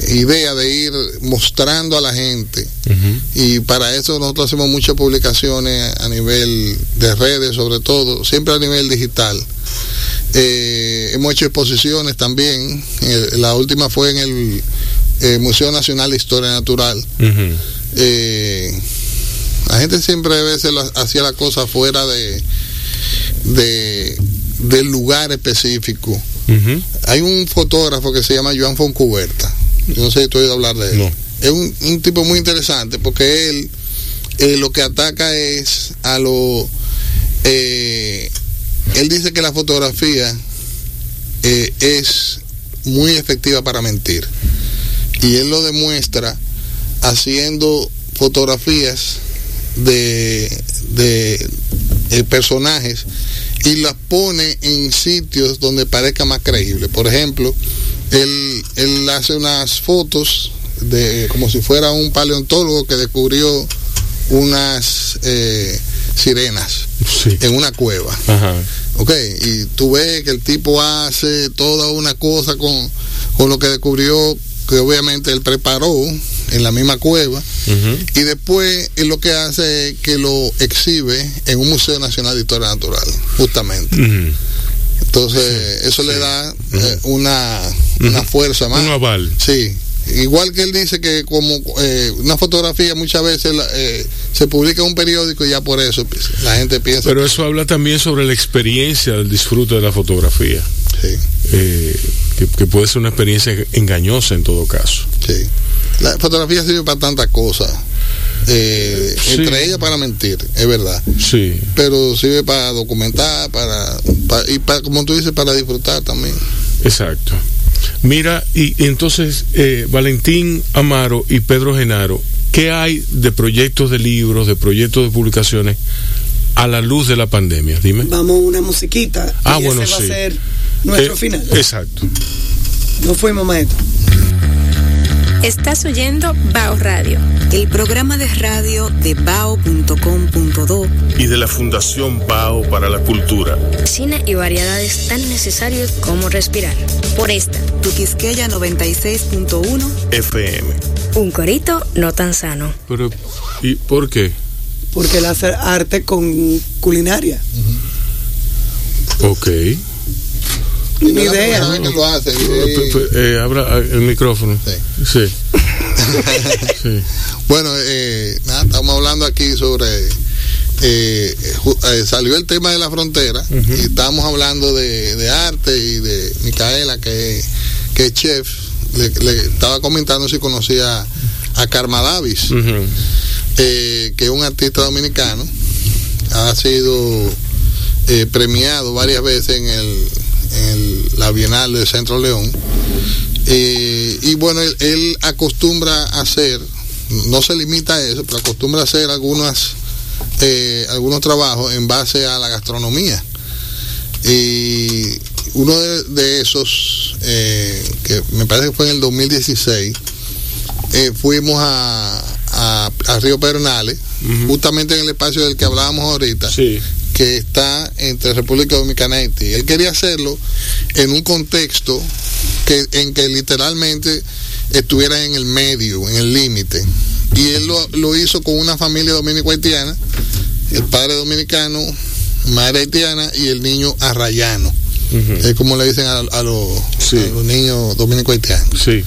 Speaker 5: idea de ir mostrando a la gente. Y para eso nosotros hacemos muchas publicaciones a nivel de redes, sobre todo, siempre a nivel digital. Eh, hemos hecho exposiciones también. la última fue en el eh, Museo Nacional de Historia Natural. Eh, la gente siempre a veces hacía la cosa fuera de, de del lugar específico. Hay un fotógrafo que se llama Joan Foncuberta. Yo no sé si tú has oído hablar de él. Es un, tipo muy interesante porque él lo que ataca es a lo él dice que la fotografía eh, es muy efectiva para mentir. Y él lo demuestra haciendo fotografías de, de, eh, personajes y las pone en sitios donde parezca más creíble. Por ejemplo, él, él hace unas fotos de como si fuera un paleontólogo que descubrió unas eh, sirenas en una cueva. Ok, y tú ves que el tipo hace toda una cosa con, con lo que descubrió, que obviamente él preparó en la misma cueva, y después él lo que hace es que lo exhibe en un Museo Nacional de Historia Natural, justamente. Entonces, eso le da eh, una, una fuerza más.
Speaker 2: Un aval.
Speaker 5: Sí, igual que él dice que como eh, una fotografía muchas veces eh, se publica en un periódico y ya por eso la gente piensa.
Speaker 2: Pero eso habla también sobre la experiencia del disfrute de la fotografía.
Speaker 5: Sí.
Speaker 2: Eh, que, puede ser una experiencia engañosa en todo caso.
Speaker 5: Sí. La fotografía sirve para tantas cosas. Eh, entre ellas para mentir, es verdad.
Speaker 2: Sí.
Speaker 5: Pero sirve para documentar, para, y para, como tú dices, para disfrutar también.
Speaker 2: Exacto. Mira, y, entonces eh, Valentín Amaro y Pedro Genaro, ¿qué hay de proyectos de libros, de proyectos de publicaciones a la luz de la pandemia? Dime.
Speaker 3: Vamos a una musiquita.
Speaker 2: Ah, bueno, sí.
Speaker 3: va a ser nuestro
Speaker 2: Eh,
Speaker 3: final.
Speaker 2: Exacto.
Speaker 3: No fuimos maestro.
Speaker 8: Estás oyendo Bao Radio, el programa de radio de bao.com.do
Speaker 2: Y de la Fundación Bao para la Cultura.
Speaker 1: Cine y variedades tan necesarios como respirar. Por esta,
Speaker 7: Tu Quisqueya 96.1
Speaker 2: FM.
Speaker 1: un corito no tan sano.
Speaker 2: Pero, ¿y por qué?
Speaker 3: Porque él hace arte con culinaria.
Speaker 2: Ok.
Speaker 5: Y
Speaker 3: Una
Speaker 5: la
Speaker 3: idea.
Speaker 5: que lo hace.
Speaker 2: Eh, eh, abra eh, el micrófono.
Speaker 5: Sí.
Speaker 2: Sí. (laughs) Sí.
Speaker 5: Bueno, eh, nada, estamos hablando aquí sobre. eh, eh, salió el tema de la frontera y estamos hablando de, de arte y de Micaela, que, que es chef. Le, le estaba comentando si conocía a Karma Davis, eh, que es un artista dominicano. Ha sido eh, premiado varias veces en, el, en la Bienal de Centro León. Eh, y bueno, él, él acostumbra a hacer, no se limita a eso, pero acostumbra a hacer algunas, eh, algunos trabajos en base a la gastronomía. Y uno de, de esos, eh, que me parece que fue en el 2016, eh, fuimos a, a, a Río Pedernales, justamente en el espacio del que hablábamos ahorita
Speaker 2: Sí.
Speaker 5: Que está entre República Dominicana y Haití. Él quería hacerlo en un contexto que, en que literalmente estuviera en el medio, en el límite. Y él lo, lo hizo con una familia dominico-haitiana, el padre dominicano, madre haitiana y el niño arrayano. Es como le dicen a, a los,
Speaker 2: Sí.
Speaker 5: a los niños dominico-haitianos.
Speaker 2: Sí.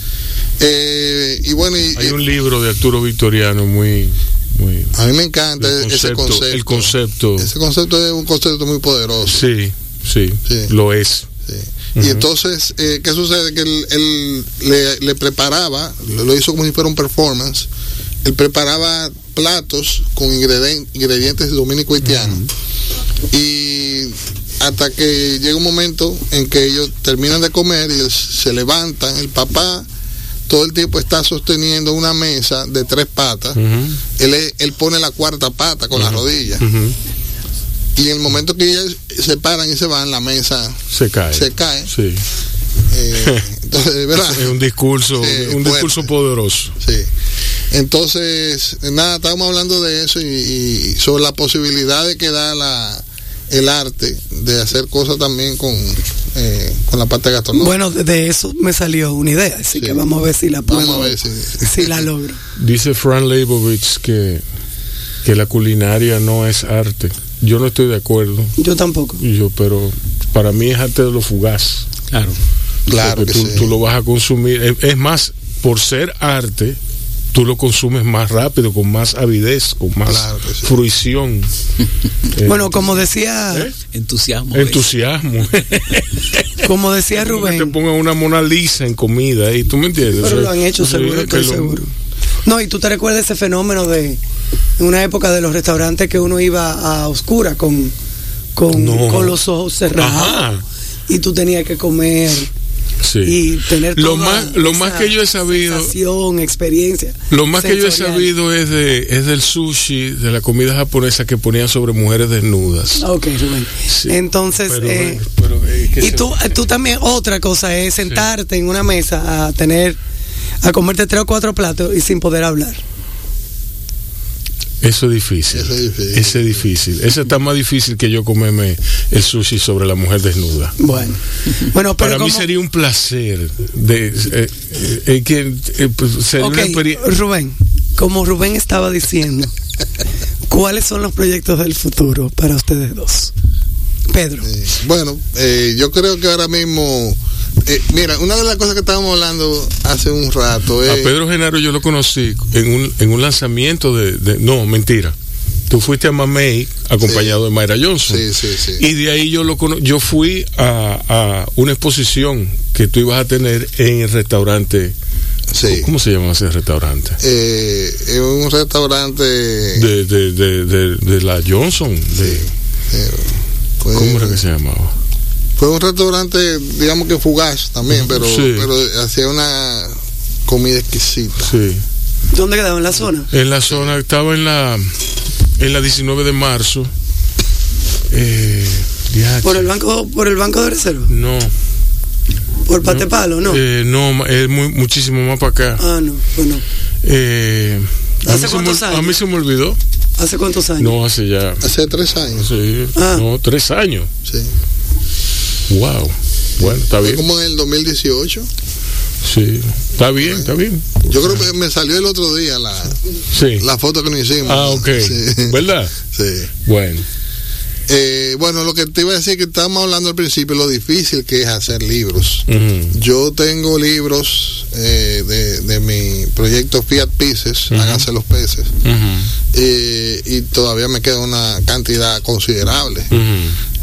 Speaker 5: Eh, y bueno, y,
Speaker 2: Hay un libro de Arturo Victoriano muy. Muy
Speaker 5: a mí me encanta ese
Speaker 2: concepto, el concepto.
Speaker 5: Ese concepto es un concepto muy poderoso.
Speaker 2: Sí, sí,
Speaker 5: Sí.
Speaker 2: lo es.
Speaker 5: Sí. Y entonces, eh, ¿qué sucede? Que él, él le, le preparaba, lo, hizo como si fuera un performance, él preparaba platos con ingredientes dominico-haitianos. Y hasta que llega un momento en que ellos terminan de comer y se levantan, el papá todo el tiempo está sosteniendo una mesa de tres patas, él, él pone la cuarta pata con la rodilla.
Speaker 2: ujú.
Speaker 5: Y en el momento que ellos se paran y se van, la mesa
Speaker 2: Se cae.
Speaker 5: se cae.
Speaker 2: Sí.
Speaker 5: Eh, (laughs) entonces, ¿verdad?
Speaker 2: Es un discurso,
Speaker 5: Sí,
Speaker 2: un
Speaker 5: fuerte.
Speaker 2: discurso poderoso.
Speaker 5: Sí. Entonces, nada, estábamos hablando de eso y, y sobre la posibilidad de que da la, el arte de hacer cosas también con, eh, con la parte gastronómica.
Speaker 3: Bueno, de- eso me salió una idea, así
Speaker 5: Sí.
Speaker 3: que vamos a ver si la puedo,
Speaker 5: Vamos a ver si- (laughs)
Speaker 3: si la logro.
Speaker 2: Dice Fran Leibovitz que, que la culinaria no es arte. Yo no estoy de acuerdo.
Speaker 3: Yo tampoco.
Speaker 2: Yo, pero para mí es arte de lo fugaz.
Speaker 4: Claro.
Speaker 5: Claro
Speaker 2: Porque
Speaker 5: que
Speaker 2: tú,
Speaker 5: sí.
Speaker 2: tú lo vas a consumir. Es, es más, por ser arte, tú lo consumes más rápido, con más avidez, con más
Speaker 5: Claro que sí.
Speaker 2: fruición. Eh, (laughs)
Speaker 3: Bueno, como decía,
Speaker 2: ¿Eh?
Speaker 4: Entusiasmo.
Speaker 2: entusiasmo. (laughs)
Speaker 3: como decía
Speaker 2: que te
Speaker 3: Rubén,
Speaker 2: pongan una Mona Lisa en comida y tú me entiendes.
Speaker 3: pero
Speaker 2: O sea,
Speaker 3: lo han hecho seguro, estoy seguro. No, y tú te recuerdas ese fenómeno de en una época de los restaurantes que uno iba a oscura con con,
Speaker 2: No.
Speaker 3: con los ojos cerrados
Speaker 2: Ajá.
Speaker 3: y tú tenías que comer
Speaker 2: Sí.
Speaker 3: y tener
Speaker 2: Lo
Speaker 3: toda
Speaker 2: más- lo más que yo he sabido-
Speaker 3: experiencia.
Speaker 2: Lo más que yo he sabido es de es del sushi, de la comida japonesa que ponían sobre mujeres desnudas.
Speaker 3: Ok, Rubén.
Speaker 2: Sí.
Speaker 3: Entonces,
Speaker 2: Pero,
Speaker 3: eh,
Speaker 2: pero, eh,
Speaker 3: y
Speaker 2: se-
Speaker 3: tú, tú también, otra cosa es sentarte en una mesa a tener, a comerte tres o cuatro platos y sin poder hablar.
Speaker 2: Eso es difícil.
Speaker 5: Eso es difícil.
Speaker 2: Ese es difícil. Ese está más difícil que yo comerme el sushi sobre la mujer desnuda.
Speaker 3: Bueno, bueno, pero
Speaker 2: Para mí sería un placer de eh, eh, eh, que eh, pues, sería una.
Speaker 3: Rubén, como Rubén estaba diciendo, ¿cuáles son los proyectos del futuro para ustedes dos? Pedro.
Speaker 5: Eh, bueno, eh, yo creo que ahora mismo, eh, mira, una de las cosas que estábamos hablando hace un rato es...
Speaker 2: A Pedro Genaro yo lo conocí en un, en un lanzamiento de, de- No, mentira. Tú fuiste a Mamey acompañado de Mayra Johnson.
Speaker 5: Sí, sí, sí.
Speaker 2: Y de ahí yo lo cono- yo fui a, a una exposición que tú ibas a tener en el restaurante
Speaker 5: Sí.
Speaker 2: ¿Cómo se llama ese restaurante?
Speaker 5: Eh, es un restaurante.
Speaker 2: De, de, de, de, de la Johnson. De,
Speaker 5: eh, fue-
Speaker 2: ¿Cómo era que se llamaba?
Speaker 5: Fue un restaurante, digamos que fugaz también, pero,
Speaker 2: Sí.
Speaker 5: pero hacía una comida exquisita.
Speaker 2: Sí.
Speaker 3: ¿Dónde quedaba? ¿En la zona?
Speaker 2: En la zona, estaba en la en la 19 de marzo. Eh,
Speaker 3: ¿Por el banco, por el banco de reserva?
Speaker 2: No,
Speaker 3: ¿Por Patepalo? No.
Speaker 2: eh, no, es muy, muchísimo más para acá.
Speaker 3: Ah, no, pues no.
Speaker 2: Eh, a, mí se me olvidó.
Speaker 3: ¿Hace cuántos años?
Speaker 2: No, hace ya.
Speaker 5: Hace tres años.
Speaker 2: Sí,
Speaker 3: Ah.
Speaker 2: no, tres años.
Speaker 5: Sí.
Speaker 2: Wow. Bueno, está bien.
Speaker 5: como en el 2018.
Speaker 2: Sí, está bien, está bien.
Speaker 5: Yo creo que me salió el otro día la,
Speaker 2: Sí.
Speaker 5: la foto que nos hicimos.
Speaker 2: Ah, ok.
Speaker 5: Sí.
Speaker 2: ¿Verdad?
Speaker 5: Sí.
Speaker 2: Bueno.
Speaker 5: Eh, bueno, lo que te iba a decir que estábamos hablando al principio, lo difícil que es hacer libros. Yo tengo libros eh, de, de mi proyecto Fiat Pieces, háganse los peces, eh, y todavía me queda una cantidad considerable.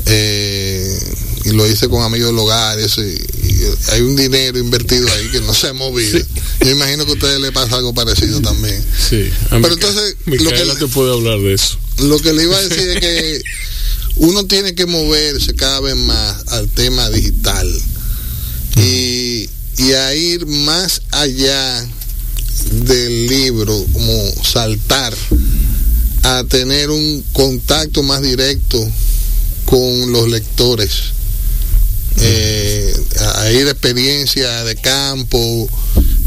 Speaker 5: Eh, y lo hice con amigos del hogar, y eso, y, y hay un dinero invertido ahí que no se ha movido. Yo imagino que a ustedes les pasa algo parecido también.
Speaker 2: Sí. A
Speaker 5: Pero entonces, lo que-
Speaker 2: te puede hablar de eso.
Speaker 5: Lo que le iba a decir es que (laughs) uno tiene que moverse cada vez más al tema digital y, y a ir más allá del libro, como saltar a tener un contacto más directo con los lectores, eh, a, ir a experiencia de campo.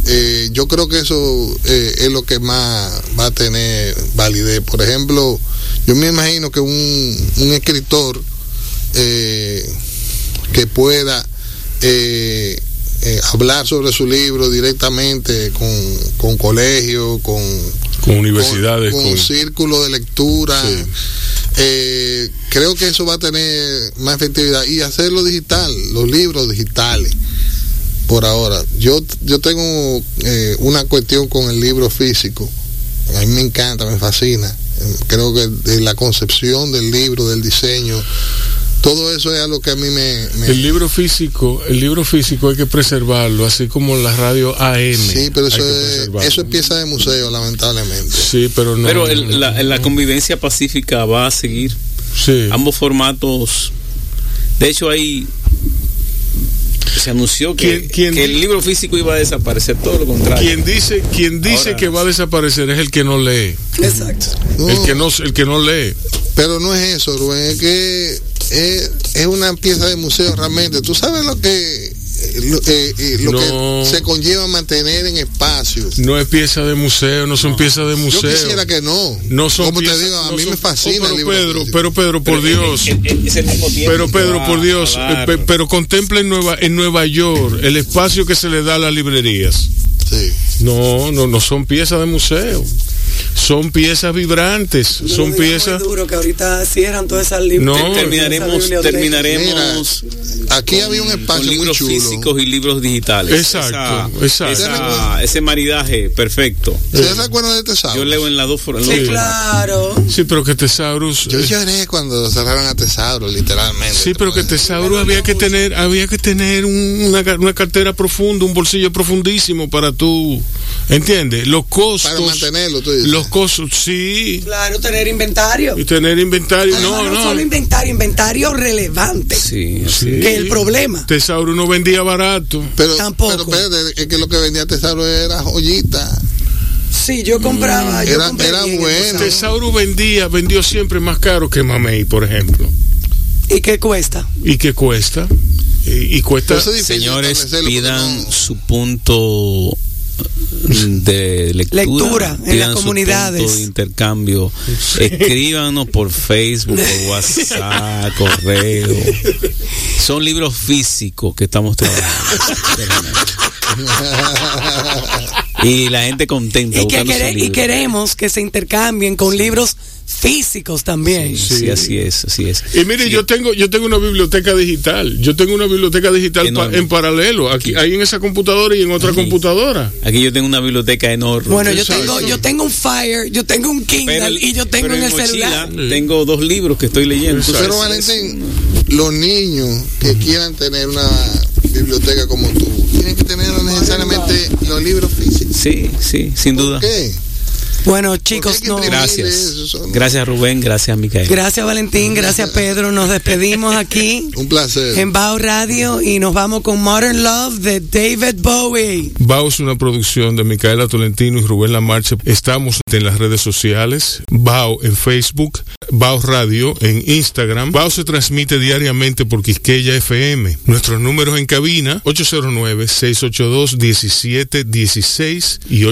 Speaker 5: eh, yo creo que eso eh, es lo que más va a tener validez. Por ejemplo, yo me imagino que un, un escritor eh, que pueda eh, eh, hablar sobre su libro directamente con, con colegios, con,
Speaker 2: Con universidades,
Speaker 5: con,
Speaker 2: con-
Speaker 5: círculo de lectura.
Speaker 2: Sí.
Speaker 5: Eh, creo que eso va a tener más efectividad y hacerlo digital, los libros digitales. Por ahora, yo yo tengo eh, una cuestión con el libro físico. A mí me encanta, me fascina. Creo que de la concepción del libro, del diseño, todo eso es algo que a mí me, me-
Speaker 2: El libro físico, el libro físico hay que preservarlo, así como la radio AM.
Speaker 5: sí, pero eso es, eso es pieza de museo, lamentablemente.
Speaker 2: Sí, pero no.
Speaker 4: Pero el- la, la convivencia pacífica va a seguir.
Speaker 2: Sí.
Speaker 4: Ambos formatos. De hecho, hay. Se anunció que,
Speaker 2: ¿Quién- quién
Speaker 4: que
Speaker 2: di-
Speaker 4: el libro físico iba a desaparecer, todo lo contrario.
Speaker 2: Quien dice, quien dice
Speaker 4: Ahora-
Speaker 2: que va a desaparecer es el que no lee.
Speaker 3: Exacto.
Speaker 5: No,
Speaker 2: El que no, el que no lee.
Speaker 5: Pero no es eso, Rubén, es que es, es una pieza de museo realmente. Tú sabes lo que lo, eh, eh, lo
Speaker 2: No.
Speaker 5: que se conlleva mantener en espacios.
Speaker 2: No es pieza de museo, no son piezas de
Speaker 5: Yo
Speaker 2: museo.
Speaker 5: quisiera que no.
Speaker 2: no son
Speaker 5: Como
Speaker 2: piezas-
Speaker 5: te digo, a
Speaker 2: no
Speaker 5: mí
Speaker 2: son-
Speaker 5: me fascina
Speaker 2: Oh,
Speaker 5: el
Speaker 2: pero
Speaker 5: libro
Speaker 2: Pedro, pero Pedro, por Dios.
Speaker 4: El mismo
Speaker 2: Pero Pedro, por Dios, eh, pe- pero contempla en Nueva, en Nueva York el espacio que se le da a las librerías.
Speaker 5: Sí.
Speaker 2: No, no, no son piezas de museo. Son piezas vibrantes,
Speaker 3: No
Speaker 2: son piezas.
Speaker 3: duro que ahorita cierran todas esas libros.
Speaker 2: No,
Speaker 4: terminaremos, terminaremos
Speaker 5: Aquí había un
Speaker 4: con
Speaker 5: espacio muy
Speaker 4: libros
Speaker 5: chulo.
Speaker 4: físicos y libros digitales.
Speaker 2: Exacto, exacto.
Speaker 4: esa- ese maridaje perfecto.
Speaker 5: ¿Ustedes se acuerdan de Tesaurus?
Speaker 4: Yo leo en las dos formas.
Speaker 3: Sí, claro.
Speaker 2: Sí, pero que Tesaurus.
Speaker 5: Yo
Speaker 2: eh,
Speaker 5: lloré cuando cerraron a Tesaurus, literalmente.
Speaker 2: Sí, pero que Tesaurus había que tener, había que tener un- una, una cartera profunda, un bolsillo profundísimo para tú, ¿entiendes? Los costos.
Speaker 5: Para mantenerlo, tú dices.
Speaker 2: Los costos, sí.
Speaker 3: Claro, tener inventario.
Speaker 2: Y tener inventario,
Speaker 3: Además,
Speaker 2: no,
Speaker 3: no,
Speaker 2: no.
Speaker 3: solo inventario, inventario relevante.
Speaker 4: Sí,
Speaker 2: Sí.
Speaker 3: Que el problema.
Speaker 2: Tesaurus no vendía barato.
Speaker 5: Pero,
Speaker 3: Tampoco.
Speaker 5: pero espérate, es que lo que vendía Tesaurus era joyita.
Speaker 3: Sí, yo compraba. yo
Speaker 5: Era- era bueno.
Speaker 3: Tesauro.
Speaker 2: Vendía, vendió siempre más caro que Mamey, por ejemplo.
Speaker 3: ¿Y qué cuesta?
Speaker 2: ¿Y qué cuesta? Y, y cuesta.
Speaker 5: Pero
Speaker 4: Señores, pidan
Speaker 5: no-
Speaker 4: su punto de lectura,
Speaker 3: Lectura en las
Speaker 4: su
Speaker 3: comunidades.
Speaker 4: punto de intercambio, escríbanos por Facebook, por WhatsApp, correo. Son libros físicos que estamos trabajando. (laughs) y la gente contenta
Speaker 3: Y, que quere- y queremos que se intercambien con libros físicos también.
Speaker 4: Sí, así es, así es.
Speaker 2: Y mire, yo tengo yo tengo una biblioteca digital. Yo tengo una biblioteca digital pa- en paralelo. Aquí, ahí en esa computadora y en otra
Speaker 4: Aquí.
Speaker 2: computadora.
Speaker 4: Aquí yo tengo una biblioteca enorme.
Speaker 3: Bueno, yo tengo, yo tengo un Fire, yo tengo un Kindle
Speaker 4: Pero-
Speaker 3: y yo tengo en el
Speaker 4: mochila
Speaker 3: celular.
Speaker 4: Tengo dos libros que estoy leyendo.
Speaker 5: Pero Valentín, los niños que quieran tener una biblioteca como tú, tienen que tener necesariamente los en libro físico.
Speaker 4: Sí, sí, sin
Speaker 5: ¿Por
Speaker 4: duda.
Speaker 5: qué?
Speaker 3: Bueno, chicos, no.
Speaker 4: Gracias. Gracias Rubén, gracias Micael.
Speaker 3: Gracias Valentín, gracias Pedro. Nos despedimos aquí.
Speaker 5: Un placer.
Speaker 3: En Bao Radio y nos vamos con Modern Love de David Bowie.
Speaker 2: Bao es una producción de Micaela Tolentino y Rubén Lamarche. Estamos en las redes sociales. Bao en Facebook, Bao Radio en Instagram. Bao se transmite diariamente por Quisqueya FM. Nuestros números en cabina 809-682-1716 y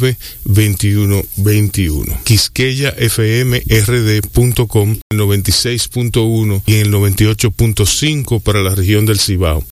Speaker 2: 809-689 2121. QuisqueyaFMRD.com, el 96.1 y el 98.5 para la región del Cibao.